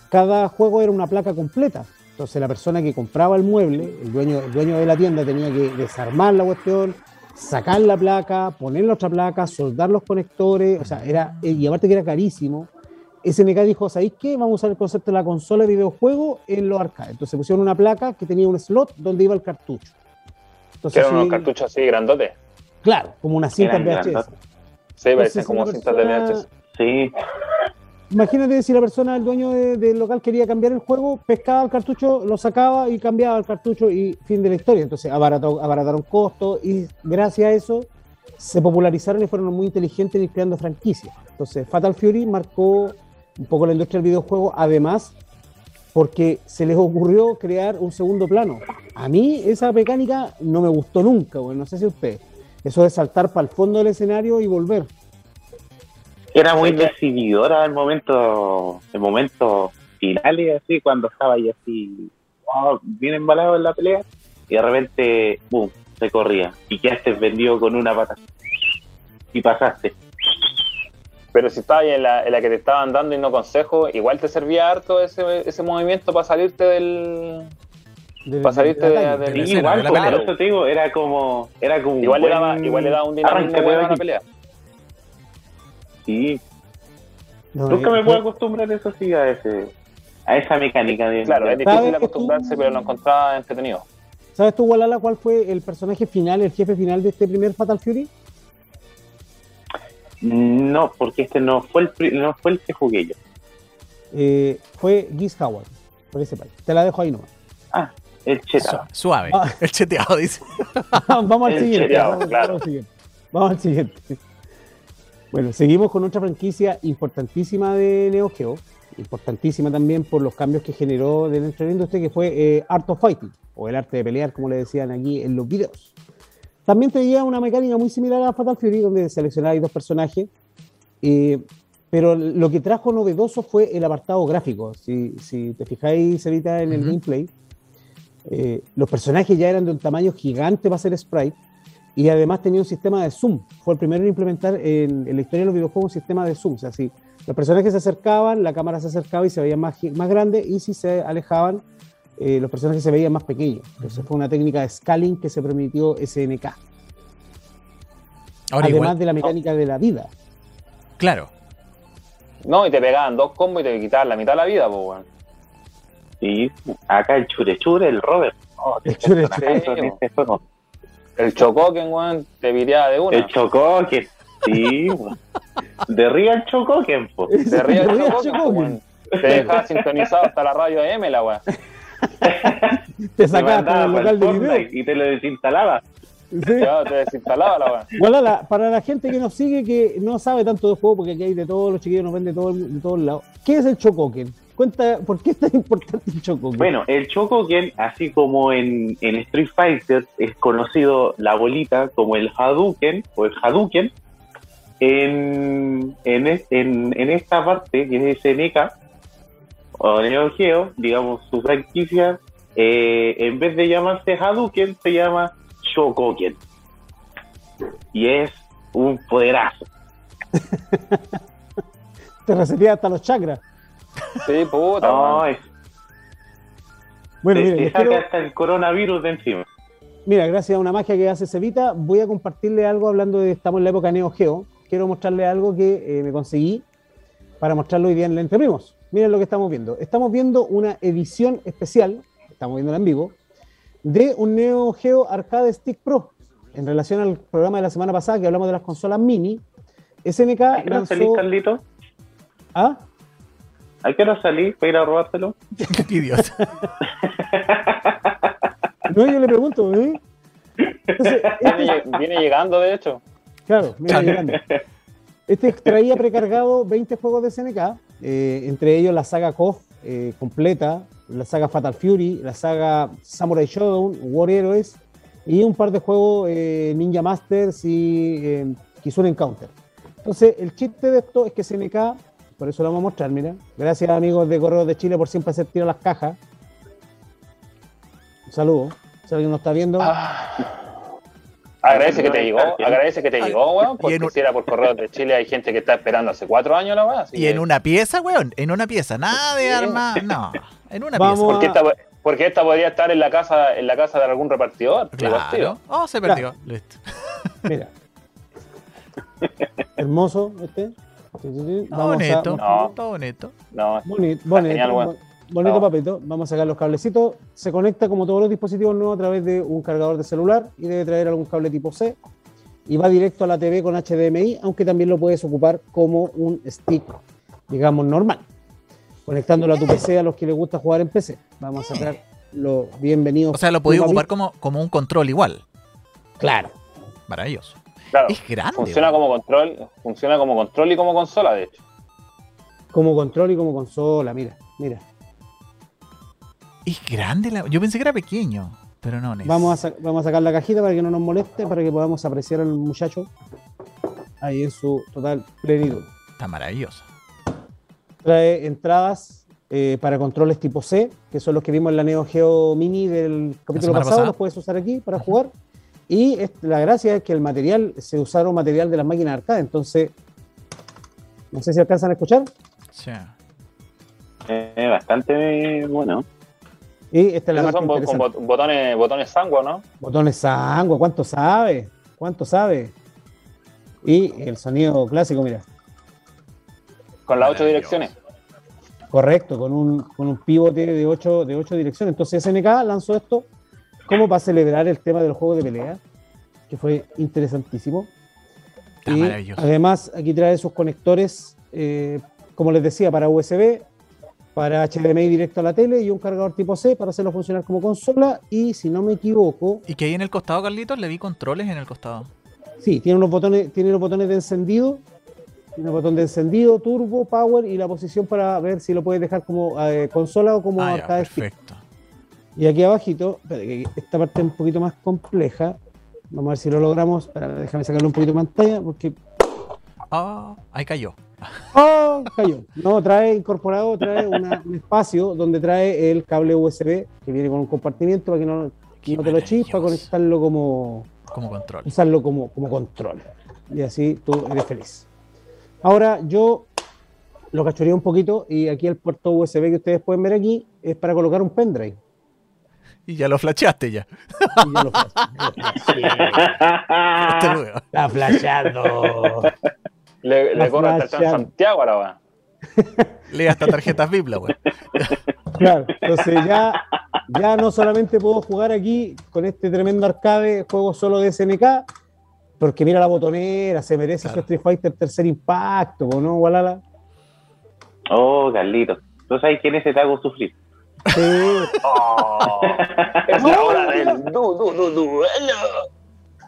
cada juego era una placa completa. Entonces la persona que compraba el mueble, el dueño, el dueño de la tienda tenía que desarmar la cuestión, sacar la placa, poner la otra placa, soldar los conectores, o sea, era, y aparte que era carísimo. SNK dijo, ¿sabéis qué? Vamos a usar el concepto de la consola de videojuego en los arcades. Entonces pusieron una placa que tenía un slot donde iba el cartucho. Entonces, eran unos cartuchos así grandotes. Claro, como una cinta Eran VHS. grandotes. Sí, parecían como cintas de VHS. Sí. imagínate si la persona, el dueño de- del local quería cambiar el juego, pescaba el cartucho, lo sacaba y cambiaba el cartucho y fin de la historia. Entonces abarató- abarataron costos y gracias a eso se popularizaron y fueron muy inteligentes en ir creando franquicias. Entonces Fatal Fury marcó un poco la industria del videojuego, además porque se les ocurrió crear un segundo plano. A mí esa mecánica no me gustó nunca, bueno, no sé si usted. Eso de saltar para el fondo del escenario y volver. Era muy decididora el momento, el momento finales, así, cuando estaba ahí así, wow, bien embalado en la pelea, y de repente, boom, se corría. Y quedaste vendido con una pata. Y pasaste. Pero si estabas ahí en la, en la que te estaban dando y no consejos, igual te servía harto ese, ese movimiento para salirte del. del- Para salirte del de- escena, igual, la eso te digo, era como, era como Igual le, daba, igual le daba un dinamismo bueno a la pelea. Sí, No, nunca eh, me puedo acostumbrar eso sí a ese, a esa mecánica de Claro, es difícil ¿Sabes acostumbrarse, tú? pero lo encontraba entretenido. ¿Sabes tú, Walala, cuál fue el personaje final, el jefe final de este primer Fatal Fury? No, porque este no fue el pri- no fue el que jugué yo. Eh, fue Giz Howard, por ese país. Te la dejo ahí nomás. Ah, el cheta. Su- suave. Ah. El cheteado dice. *laughs* vamos al El siguiente. cheteado, Vamos, claro. vamos al siguiente. Vamos al siguiente. Bueno, seguimos con otra franquicia importantísima de Neo Geo, importantísima también por los cambios que generó dentro de la industria, que fue eh, Art of Fighting, o el arte de pelear, como le decían aquí en los videos. También tenía una mecánica muy similar a Fatal Fury, donde seleccionabais dos personajes, eh, pero lo que trajo novedoso fue el apartado gráfico. Si, si te fijáis, Evita, en el gameplay, eh, los personajes ya eran de un tamaño gigante para ser sprite y además tenía un sistema de zoom. Fue el primero en implementar en, en la historia de los videojuegos un sistema de zoom. O sea, si los personajes se acercaban, la cámara se acercaba y se veía más, más grande y si se alejaban, eh, los personajes se veían más pequeños. Entonces fue una técnica de scaling que se permitió SNK. Ahora además igual. de la mecánica de la vida. Claro. No, y te pegaban dos combos y te quitaban la mitad de la vida, pues, weón. Y acá el chure chure, el Robert. Qué El chure chure. juego. El Chocoken, weón, te piteaba de una. El Chocoque, sí. weón. De Real Chocoque, po. De Chocoken. weón. Te dejaba sintonizado hasta la radio M, la weón. Te sacabas el local de video. Y te lo desinstalaba. Sí. *laughs* Te desinstalaba la weón. Bueno, la- para la gente que nos sigue, que no sabe tanto de juego, porque aquí hay de todos los chiquillos, nos ven de, todo, de todos lados. ¿Qué es el Chocoken? Cuenta, ¿por qué es tan importante el Chocoken? Bueno, el Chocoken, así como en, en Street Fighter es conocido la bolita como el Hadouken o el Hadouken, en, en, en, en esta parte, que es SNK, o Neo Geo, digamos, su franquicia, eh, en vez de llamarse Hadouken, se llama Shokoken. Y es un poderazo. *laughs* Te resetea hasta los chakras. Sí, puta, No, es, Bueno, te, mire, te les saca quiero- hasta el coronavirus de encima. mira, gracias a una magia que hace Cevita, voy a compartirle algo hablando de estamos en la época Neo Geo. Quiero mostrarle algo que eh, me conseguí para mostrarlo hoy día en Primos. Miren lo que estamos viendo. Estamos viendo una edición especial, estamos viéndola en vivo, de un Neo Geo Arcade Stick Pro. En relación al programa de la semana pasada que hablamos de las consolas mini, SNK ¿Hay lanzó... Carlito? ¿Ah? ¿Hay que no salís para ir a robárselo? *laughs* Qué idiota. No, yo le pregunto, ¿eh? Entonces, *laughs* Viene, lle- viene llegando, de hecho. Claro, mira, llegando. Este traía precargado 20 juegos de SNK, eh, entre ellos la saga KOF eh, completa, la saga Fatal Fury, la saga Samurai Shodown, War Heroes y un par de juegos eh, Ninja Masters y Kizuna Encounter. Entonces, el chiste de esto es que SNK, por eso lo vamos a mostrar, mira. Gracias amigos de Correos de Chile por siempre hacer tiro a las cajas. Un saludo. Si alguien nos está viendo, Agradece que te llegó, agradece que te llegó, weón, porque un- si era por correo de Chile hay gente que está esperando hace cuatro años la weón. así Y que- en una pieza, weón. En una pieza. Nada de armas. No. En una Vamos pieza. Porque esta, porque esta podría estar en la casa, en la casa de algún repartidor. Claro. Oh, se perdió. Listo. mira. Hermoso este. Todo Vamos a- bonito. No. Todo bonito. No, Bonito, bonito, genial, weón. Bon- bonito No. papito. Vamos a sacar los cablecitos. Se conecta como todos los dispositivos nuevos a través de un cargador de celular y debe traer algún cable tipo C. Y va directo a la TV con HDMI, aunque también lo puedes ocupar como un stick digamos, normal. Conectándolo a tu PC a los que les gusta jugar en PC. Vamos a sacar los bienvenidos. O sea, lo podéis ocupar como, como un control igual. Claro. Maravilloso. Claro, Es grande. funciona como control, funciona como control y como consola, de hecho. Como control y como consola, mira, mira. Es grande. la- Yo pensé que era pequeño, pero no. Nes. Vamos a, sa- vamos a sacar la cajita para que no nos moleste, para que podamos apreciar al muchacho ahí en su total plenitud. Está maravilloso. Trae entradas eh, para controles tipo C, que son los que vimos en la Neo Geo Mini del capítulo pasado, pasada. los puedes usar aquí para jugar. Y la gracia es que el material, se usaron material de las máquinas arcade, entonces, no sé si alcanzan a escuchar. Sí. Eh, bastante bueno. Y esta es la Esos marca son con botones, botones sangua, ¿no? Botones sangua, ¿cuánto sabe? ¿Cuánto sabe? Y el sonido clásico, mira. Con las ocho direcciones. Correcto, con un, con un pivote de ocho, de ocho direcciones. Entonces SNK lanzó esto como para celebrar el tema del juego de pelea, que fue interesantísimo. Está Y maravilloso. además aquí trae sus conectores, eh, como les decía, para USB, para HDMI directo a la tele y un cargador tipo C para hacerlo funcionar como consola. Y si no me equivoco, Y que ahí en el costado, Carlitos, le vi controles en el costado. sí, tiene unos botones, tiene unos botones de encendido. Tiene un botón de encendido, turbo, power y la posición para ver si lo puedes dejar como eh, consola o como Ah, ya, perfecto. Y aquí abajito, esta parte es un poquito más compleja. Vamos a ver si lo logramos. Espera, déjame sacarlo un poquito de pantalla porque. Ah, ahí cayó. *laughs* ¡Oh! Cayó. No, trae incorporado, trae una- un espacio donde trae el cable USB que viene con un compartimiento para que no, no te lo chispa, conectarlo como. Como control. usarlo como, como control. Y así tú eres feliz. Ahora yo lo cachoreé un poquito y aquí el puerto USB que ustedes pueden ver aquí es para colocar un pendrive. Y ya lo flasheaste ya. Y ya lo *laughs* luego. Está flasheando. Le, La le corre hasta el. Santiago ahora va. Lee hasta tarjetas Biblia, güey. Claro, entonces ya, ya no solamente puedo jugar aquí con este tremendo arcade, juego solo de SNK, porque mira la botonera, se merece Claro. su Street Fighter tercer impacto, ¿o ¿no, Walala? Oh, Carlitos. ¿Tú sabes quién es ese tago sufrir? Sí, Oh, es la hora del du, du, du, duelo.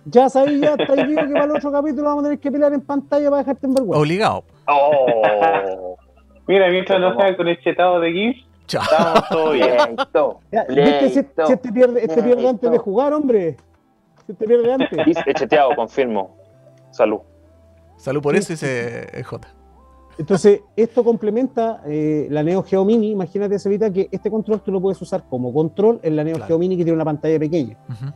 Ya sabéis, ya estáis viendo que para el otro capítulo vamos a tener que pelear en pantalla para dejarte en vergüenza. Obligado. Oh, Mira, mientras no sea con el chetado de GIF, Chao. estamos todo bien. Ya, ¿viste? Si, si este pierde, este pierde antes de jugar, hombre. Si este pierde antes. Dice cheteado, confirmo. Salud. Salud por eso ese J. Entonces, esto complementa eh, la Neo Geo Mini. Imagínate, Cevita, que este control tú lo puedes usar como control en la Neo Claro. Geo Mini que tiene una pantalla pequeña. Ujú.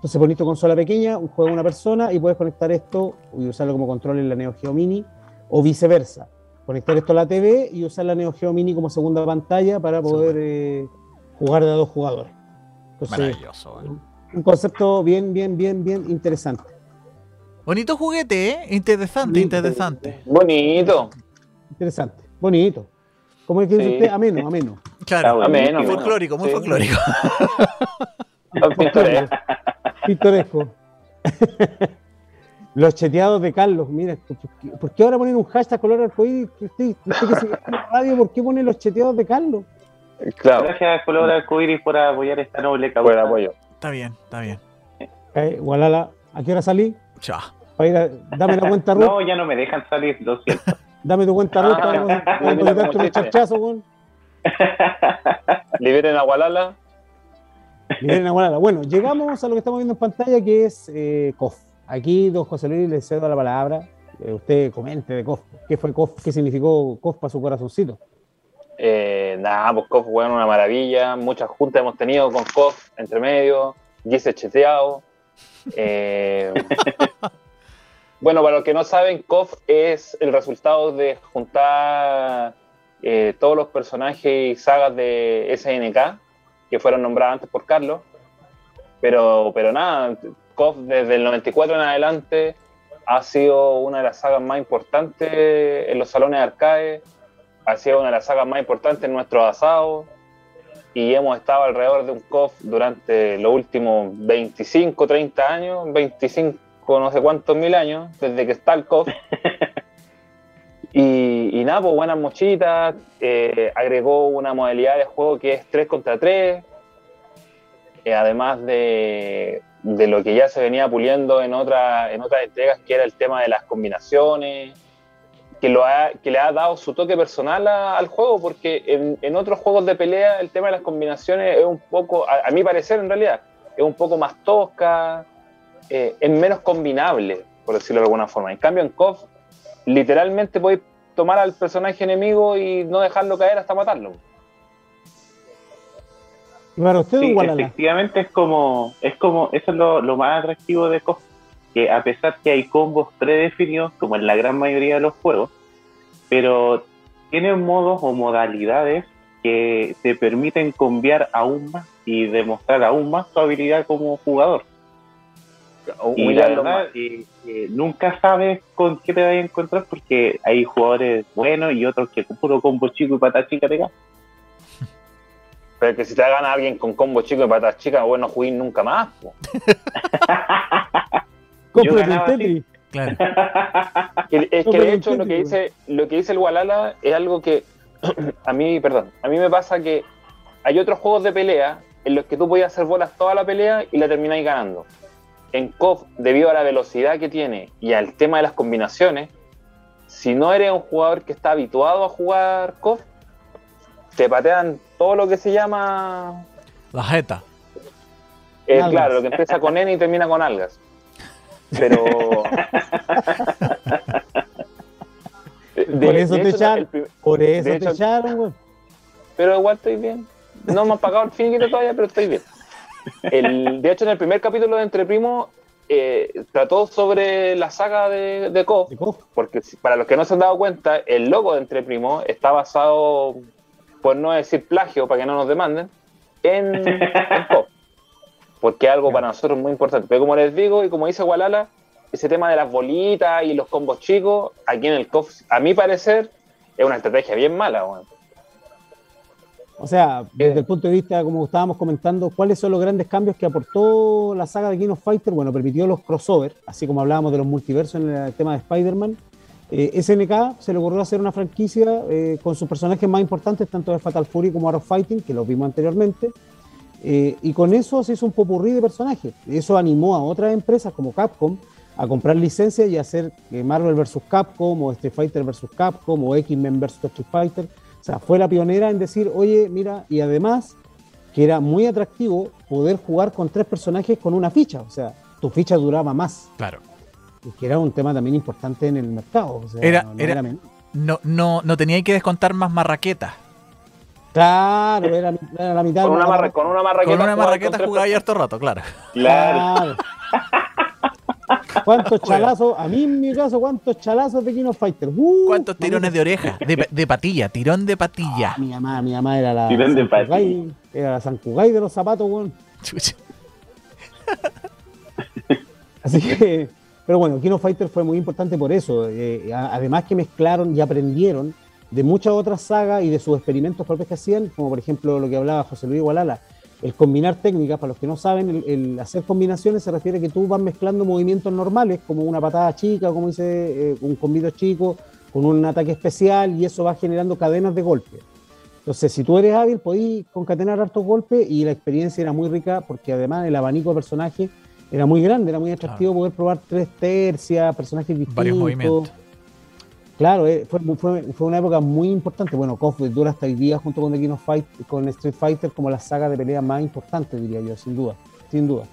Entonces pones tu consola pequeña, un juego de una persona y puedes conectar esto y usarlo como control en la Neo Geo Mini o viceversa. Conectar esto a la TV y usar la Neo Geo Mini como segunda pantalla para poder eh, jugar de a dos jugadores. Entonces, Maravilloso, güey. un concepto bien, bien, bien, bien interesante. Bonito juguete, ¿eh? Interesante, interesante. Bonito. Interesante, bonito. ¿Cómo es que dice Sí. usted? Ameno, ameno. Claro, Ameno, buenísimo. folclórico, muy Sí. folclórico. *laughs* *laughs* Pintoresco. *laughs* Pintoresco. *laughs* Los cheteados de Carlos, mira, ¿por qué, por qué ahora ponen un hashtag color arcoíris? Usted, usted que sigue en la radio, ¿por qué ponen los cheteados de Carlos? Claro, Gracias, Color Arcoiris, por apoyar esta noble causa. buen apoyo. Está bien, está bien. Eh, Gualala, ¿a qué hora salí? Chao. Para ir a- dame la cuenta Ruth, No, ya no me dejan salir, lo siento. dame tu cuenta Ruth Ah, unos dice. chachazos, weón. Liberen a Gualala. Miren. Bueno, llegamos a lo que estamos viendo en pantalla, que es eh, COF. Aquí, don José Luis, le cedo la palabra. Eh, usted comente de COF. ¿Qué fue COF? ¿Qué significó COF para su corazoncito? Eh, nada, pues KOF, bueno, una maravilla. Muchas juntas hemos tenido con KOF entre medio. Gise cheteado. Eh, *laughs* bueno, para los que no saben, KOF es el resultado de juntar eh, todos los personajes y sagas de SNK que fueron nombrados antes por Carlos. Pero, pero nada, KOF desde el 94 en adelante ha sido una de las sagas más importantes en los salones de arcade ha sido una de las sagas más importantes en nuestros asados y hemos estado alrededor de un KOF durante los últimos 25, 30 años, 25 no sé cuántos mil años, desde que está el KOF. *laughs* Y, y nada, pues buenas mochitas, eh, agregó una modalidad de juego que es 3 contra 3, eh, además de, de lo que ya se venía puliendo en, otra, en otras entregas, que era el tema de las combinaciones, que, lo ha- que le ha dado su toque personal al juego, porque en, en otros juegos de pelea el tema de las combinaciones es un poco, a, a mi parecer en realidad, es un poco más tosca, eh, es menos combinable, por decirlo de alguna forma. En cambio en KOF, literalmente podéis tomar al personaje enemigo y no dejarlo caer hasta matarlo. Usted, Sí, Gualala, efectivamente es como, es como, eso es lo, lo más atractivo de KOF, que a pesar que hay combos predefinidos, como en la gran mayoría de los juegos, pero tienen modos o modalidades que te permiten cambiar aún más y demostrar aún más tu habilidad como jugador. Y la verdad, más. eh, eh, nunca sabes con qué te vas a encontrar porque hay jugadores buenos y otros que con puro combo chico y pata chica te ganan. *laughs* Pero que si te gana alguien con combo chico y patas chicas, bueno, no juguís nunca más. *laughs* cómprate así. Tetris. Claro. *laughs* Es que de hecho lo que dice, lo que dice el Walala es algo que *clears throat* a mí, perdón, a mí me pasa que hay otros juegos de pelea en los que tú podías hacer bolas toda la pelea y la termináis ganando. En KOF, debido a la velocidad que tiene y al tema de las combinaciones, si no eres un jugador que está habituado a jugar KOF, te patean todo lo que se llama La jeta. Eh, claro, lo que empieza con N y termina con algas. Pero. *laughs* De- Por eso de te hecho, echaron. Por eso De te hecho- echaron, güey. Pero igual estoy bien. No me han pagado el finiquito todavía, pero estoy bien. El, de hecho, en el primer capítulo de Entre Primos eh, trató sobre la saga de, de porque para los que no se han dado cuenta, el logo de Entre Primos está basado, por no decir plagio, para que no nos demanden, en, en. Porque es algo para nosotros muy importante. Pero como les digo, y como dice Walala, ese tema de las bolitas y los combos chicos, aquí en el KOF, a mi parecer, es una estrategia bien mala. weón. O sea, desde Eh. el punto de vista, como estábamos comentando, ¿cuáles son los grandes cambios que aportó la saga de King of Fighter? Bueno, permitió los crossovers, así como hablábamos de los multiversos en el tema de Spider-Man. Eh, SNK se le ocurrió hacer una franquicia eh, con sus personajes más importantes, tanto de Fatal Fury como Art of Fighting, que los vimos anteriormente. Y con eso se hizo un popurrí de personajes. Eso animó a otras empresas como Capcom a comprar licencias y hacer Marvel vs. Capcom o Street Fighter vs. Capcom o X-Men vs. Street Fighter. O sea, fue la pionera en decir, oye, mira, y además que era muy atractivo poder jugar con tres personajes con una ficha. O sea, tu ficha duraba más. Claro. Y que era un tema también importante en el mercado. O sea, Era- no era-. No, no, no tenía que descontar más marraquetas. Claro, era, era la mitad. Con de una, marra- con una marraqueta. Con una jugaba marraqueta jugaba ya harto rato, claro. Claro. Claro. *laughs* ¿Cuántos chalazos? A mí en mi caso, ¿cuántos chalazos de King of Fighter? Uh, ¿Cuántos tirones de oreja? De, de patilla, tirón de patilla. Mi mamá, mi mamá era la Tirón de Sankugai, era la Sankugai de los zapatos, weón. Chucha. *laughs* Así que, pero bueno, King of Fighter fue muy importante por eso. eh, además que mezclaron y aprendieron de muchas otras sagas y de sus experimentos propios que hacían, como por ejemplo lo que hablaba José Luis Gualala, el combinar técnicas, para los que no saben, el, el hacer combinaciones se refiere a que tú vas mezclando movimientos normales, como una patada chica, como dice, eh, un combito chico, con un ataque especial, y eso va generando cadenas de golpes. Entonces, si tú eres hábil, podís concatenar hartos golpes y la experiencia era muy rica porque además el abanico de personajes era muy grande, era muy atractivo poder probar tres tercias, personajes distintos. Varios movimientos. Claro, eh, fue, fue, fue una época muy importante. Bueno, KOF dura hasta hoy día junto con The King of Fight, con Street Fighter como la saga de pelea más importante, diría yo, sin duda, sin duda.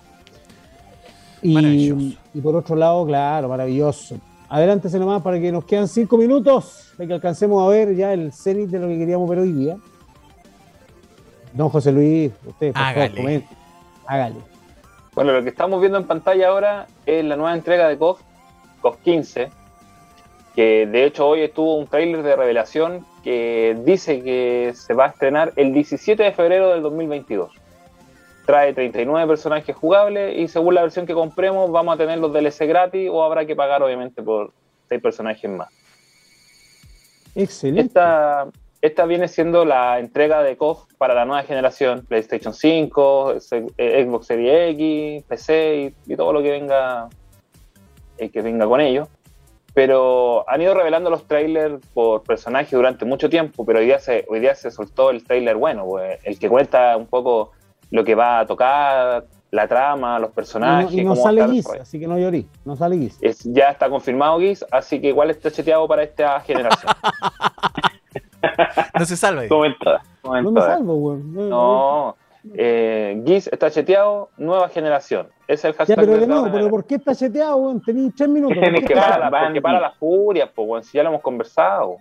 Y, Maravilloso. y por otro lado, claro, maravilloso. Adelante, nomás para que nos quedan cinco minutos de que alcancemos a ver ya el cenit de lo que queríamos ver hoy día. Don José Luis, usted, por Hágale. favor, comente. Hágale. Bueno, lo que estamos viendo en pantalla ahora es la nueva entrega de KOF, KOF 15, que de hecho hoy estuvo un tráiler de revelación que dice que se va a estrenar el 17 de febrero del 2022. Trae 39 personajes jugables y según la versión que compremos vamos a tener los DLC gratis o habrá que pagar obviamente por 6 personajes más. Excelente. Esta, esta viene siendo la entrega de KOF para la nueva generación, PlayStation 5, se- eh, Xbox Series X, PC y, y todo lo que venga eh, que venga con ello. Pero han ido revelando los trailers por personajes durante mucho tiempo, pero hoy día se, hoy día se soltó el trailer bueno, pues, el que cuenta un poco lo que va a tocar, la trama, los Y personajes. no, y no cómo sale Giz, así que no llorí. No sale Giz. Es- ya está confirmado Giz, así que igual está cheteado para esta generación. *laughs* No se salva. No me salvo, weón. No, eh, Giz está cheteado, nueva generación. Es el Ya, hashtag pero de nuevo, manera. pero ¿por qué está cheteado, weón? Tení tres minutos. Ese ¿por es está- para, la, porque para las furias, pues, bueno, si ya lo hemos conversado.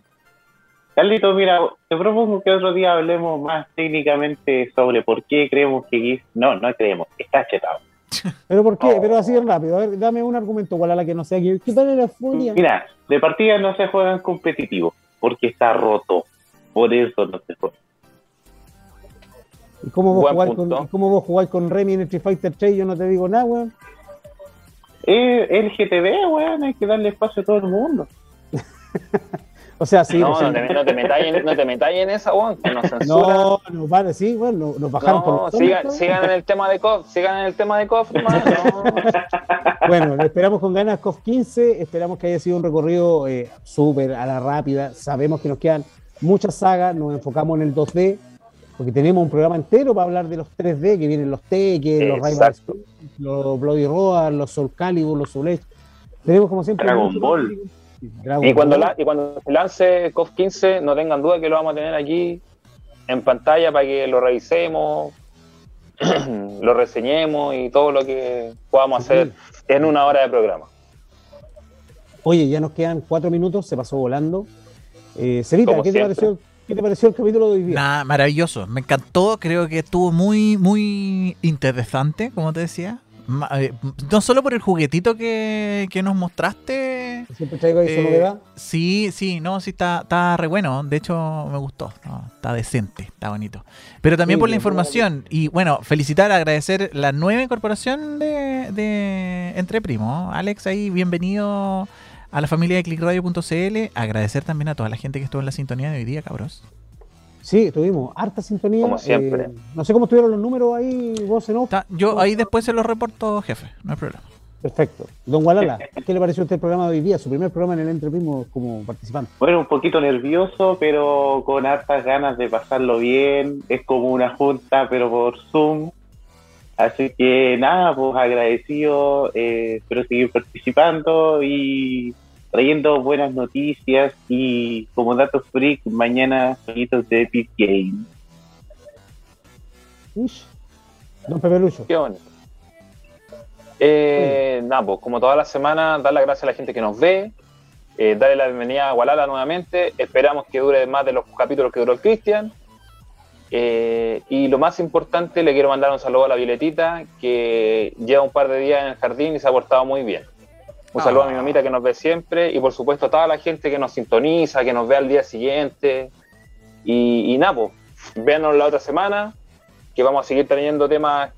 Carlito, mira, te propongo que otro día hablemos más técnicamente sobre por qué creemos que Giz, no, no creemos, está chetado. *laughs* ¿Pero por qué? No. Pero así de rápido. A ver, dame un argumento igual a la que no sea. ¿Qué qué tal era Furia? Mira, de partida no se juega en competitivo, porque está roto. Por eso no se juega. ¿Y cómo vos, jugáis punto. con, y cómo vos jugáis con Remy en Street Fighter 3? Yo no te digo nada, weón. Es el GTV, weón, hay que darle espacio a todo el mundo. *laughs* O sea, sí. no, pues, no, te, no te metáis en, no te metáis en esa, weón, que nos *laughs* censuran. No, no, vale, sí, bueno, nos bajaron por No, los sigan, sigan en el tema de KOF, sigan en el tema de KOF, hermano. No. *laughs* Bueno, le esperamos con ganas COF 15, esperamos que haya sido un recorrido eh, súper a la rápida, sabemos que nos quedan muchas sagas, nos enfocamos en el 2D, porque tenemos un programa entero para hablar de los 3D, que vienen los Tekken, los Rival Exacto. Schools, los Bloody Roar, los Soul Calibur, los Soul Edge. Tenemos como siempre... Dragon Ball. Dragon Y cuando, Ball. la, y cuando se lance KOF 15, no tengan duda que lo vamos a tener aquí en pantalla para que lo revisemos, *clears throat* lo reseñemos y todo lo que podamos Sí. hacer en una hora de programa. Oye, ya nos quedan cuatro minutos, se pasó volando. Eh, Cerita, ¿qué te, pareció, ¿qué te pareció el capítulo de hoy día? Nada, maravilloso. Me encantó. Creo que estuvo muy, muy interesante, como te decía. Eh, No solo por el juguetito que, que nos mostraste. Siempre traigo ahí su eh, novedad. sí, sí, no, sí está, está re bueno. De hecho, me gustó. No, está decente, está bonito. Pero también Sí, por la información. Y bueno, felicitar, agradecer la nueva incorporación de, de Entre Primos. Alex, ahí, bienvenido a la familia de clickradio.cl. Agradecer también a toda la gente que estuvo en la sintonía de hoy día, cabros. Sí, tuvimos harta sintonía. Como siempre. Eh, no sé cómo estuvieron los números ahí, vos en off. Está- yo ahí después se los reporto, jefe, no hay problema. Perfecto. Don Gualala, ¿qué le pareció a usted el programa de hoy día? Su primer programa en el Entre Primos como participante. Bueno, un poquito nervioso, pero con hartas ganas de pasarlo bien. Es como una junta, pero por Zoom. Así que nada, pues agradecido. eh, espero seguir participando y trayendo buenas noticias. Y como datos freak, mañana jueguitos de Epic Game. Ish. Don Pepe Lucho. Qué bonito. Eh, nada, pues como toda la semana, dar las gracias a la gente que nos ve, eh, darle la bienvenida a Gualala nuevamente. Esperamos que dure más de los capítulos que duró el Cristian. Eh, y lo más importante, le quiero mandar un saludo a la Violetita, que lleva un par de días en el jardín y se ha portado muy bien. Un saludo a mi mamita que nos ve siempre y por supuesto a toda la gente que nos sintoniza, que nos ve al día siguiente. Y, y nada, pues, véanos la otra semana, que vamos a seguir trayendo temas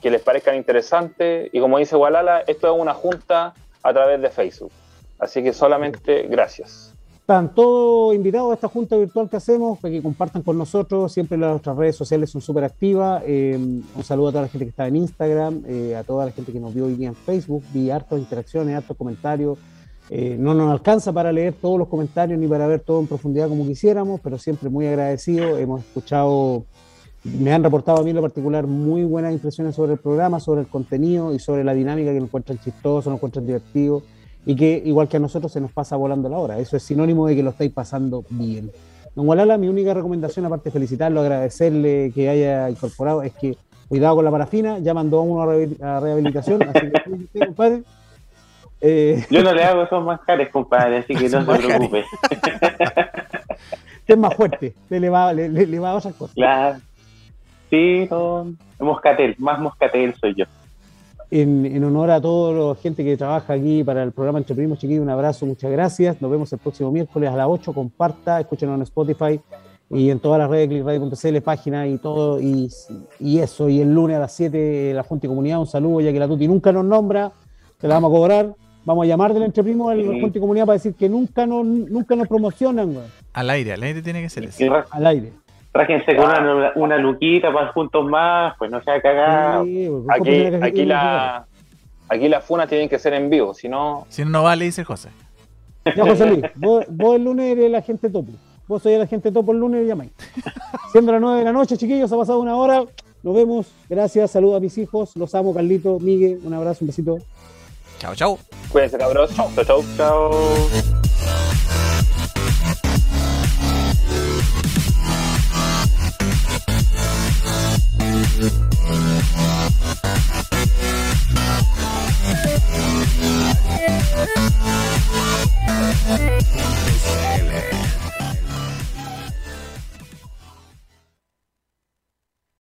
que les parezcan interesantes. Y como dice Walala, esto es una junta a través de Facebook. Así que solamente gracias. Están todos invitados a esta junta virtual que hacemos, que compartan con nosotros. Siempre nuestras redes sociales son súper activas. Eh, un saludo a toda la gente que está en Instagram, eh, a toda la gente que nos vio hoy día en Facebook. Vi hartas interacciones, hartos comentarios. Eh, no nos alcanza para leer todos los comentarios ni para ver todo en profundidad como quisiéramos, pero siempre muy agradecido. Hemos escuchado, me han reportado a mí en lo particular muy buenas impresiones sobre el programa, sobre el contenido y sobre la dinámica que lo encuentran chistoso, lo encuentran divertido y que igual que a nosotros se nos pasa volando la hora. Eso es sinónimo de que lo estáis pasando bien. Don Gualala, mi única recomendación, aparte de felicitarlo, agradecerle que haya incorporado, es que cuidado con la parafina, ya mandó a uno a rehabil- a rehabilitación, así que usted, compadre. Eh, Yo no le hago esos manjares, compadre, así que no *laughs* se preocupe. usted es más fuerte, le, le va, le, le- le va a otras cosas. Claro. Sí, no, moscatel, más moscatel soy yo. En, en honor a toda la gente que trabaja aquí para el programa Entre Primos, chiquillos, un abrazo, muchas gracias. Nos vemos el próximo miércoles a las 8. Comparta, escúchenos en Spotify y en todas las redes de clickradio.cl, página y todo. Y, y eso, y el lunes a las 7 la Junta y Comunidad, un saludo, ya que la Tuti nunca nos nombra, te la vamos a cobrar. Vamos a llamar del Entre Primos al Sí. Junta y Comunidad para decir que nunca nos, nunca nos promocionan Al aire, al aire tiene que ser eso. Al aire. Rájense con una, una luquita para juntos más, pues no sea cagado. Sí, weón, Aquí, aquí, la, aquí las funas tienen que ser en vivo, si no, Si no, no vale, dice José. Ya, José Luis, vos, vos el lunes eres el agente topo. Vos sois el agente topo el lunes y llamáis. Siendo las 9 de la noche, chiquillos, ha pasado una hora. Nos vemos. Gracias. Saludos a mis hijos. Los amo, Carlito, Miguel. Un abrazo, un besito. Chao, chao. Cuídense, cabros. Chau, chau. Chao. Yeah.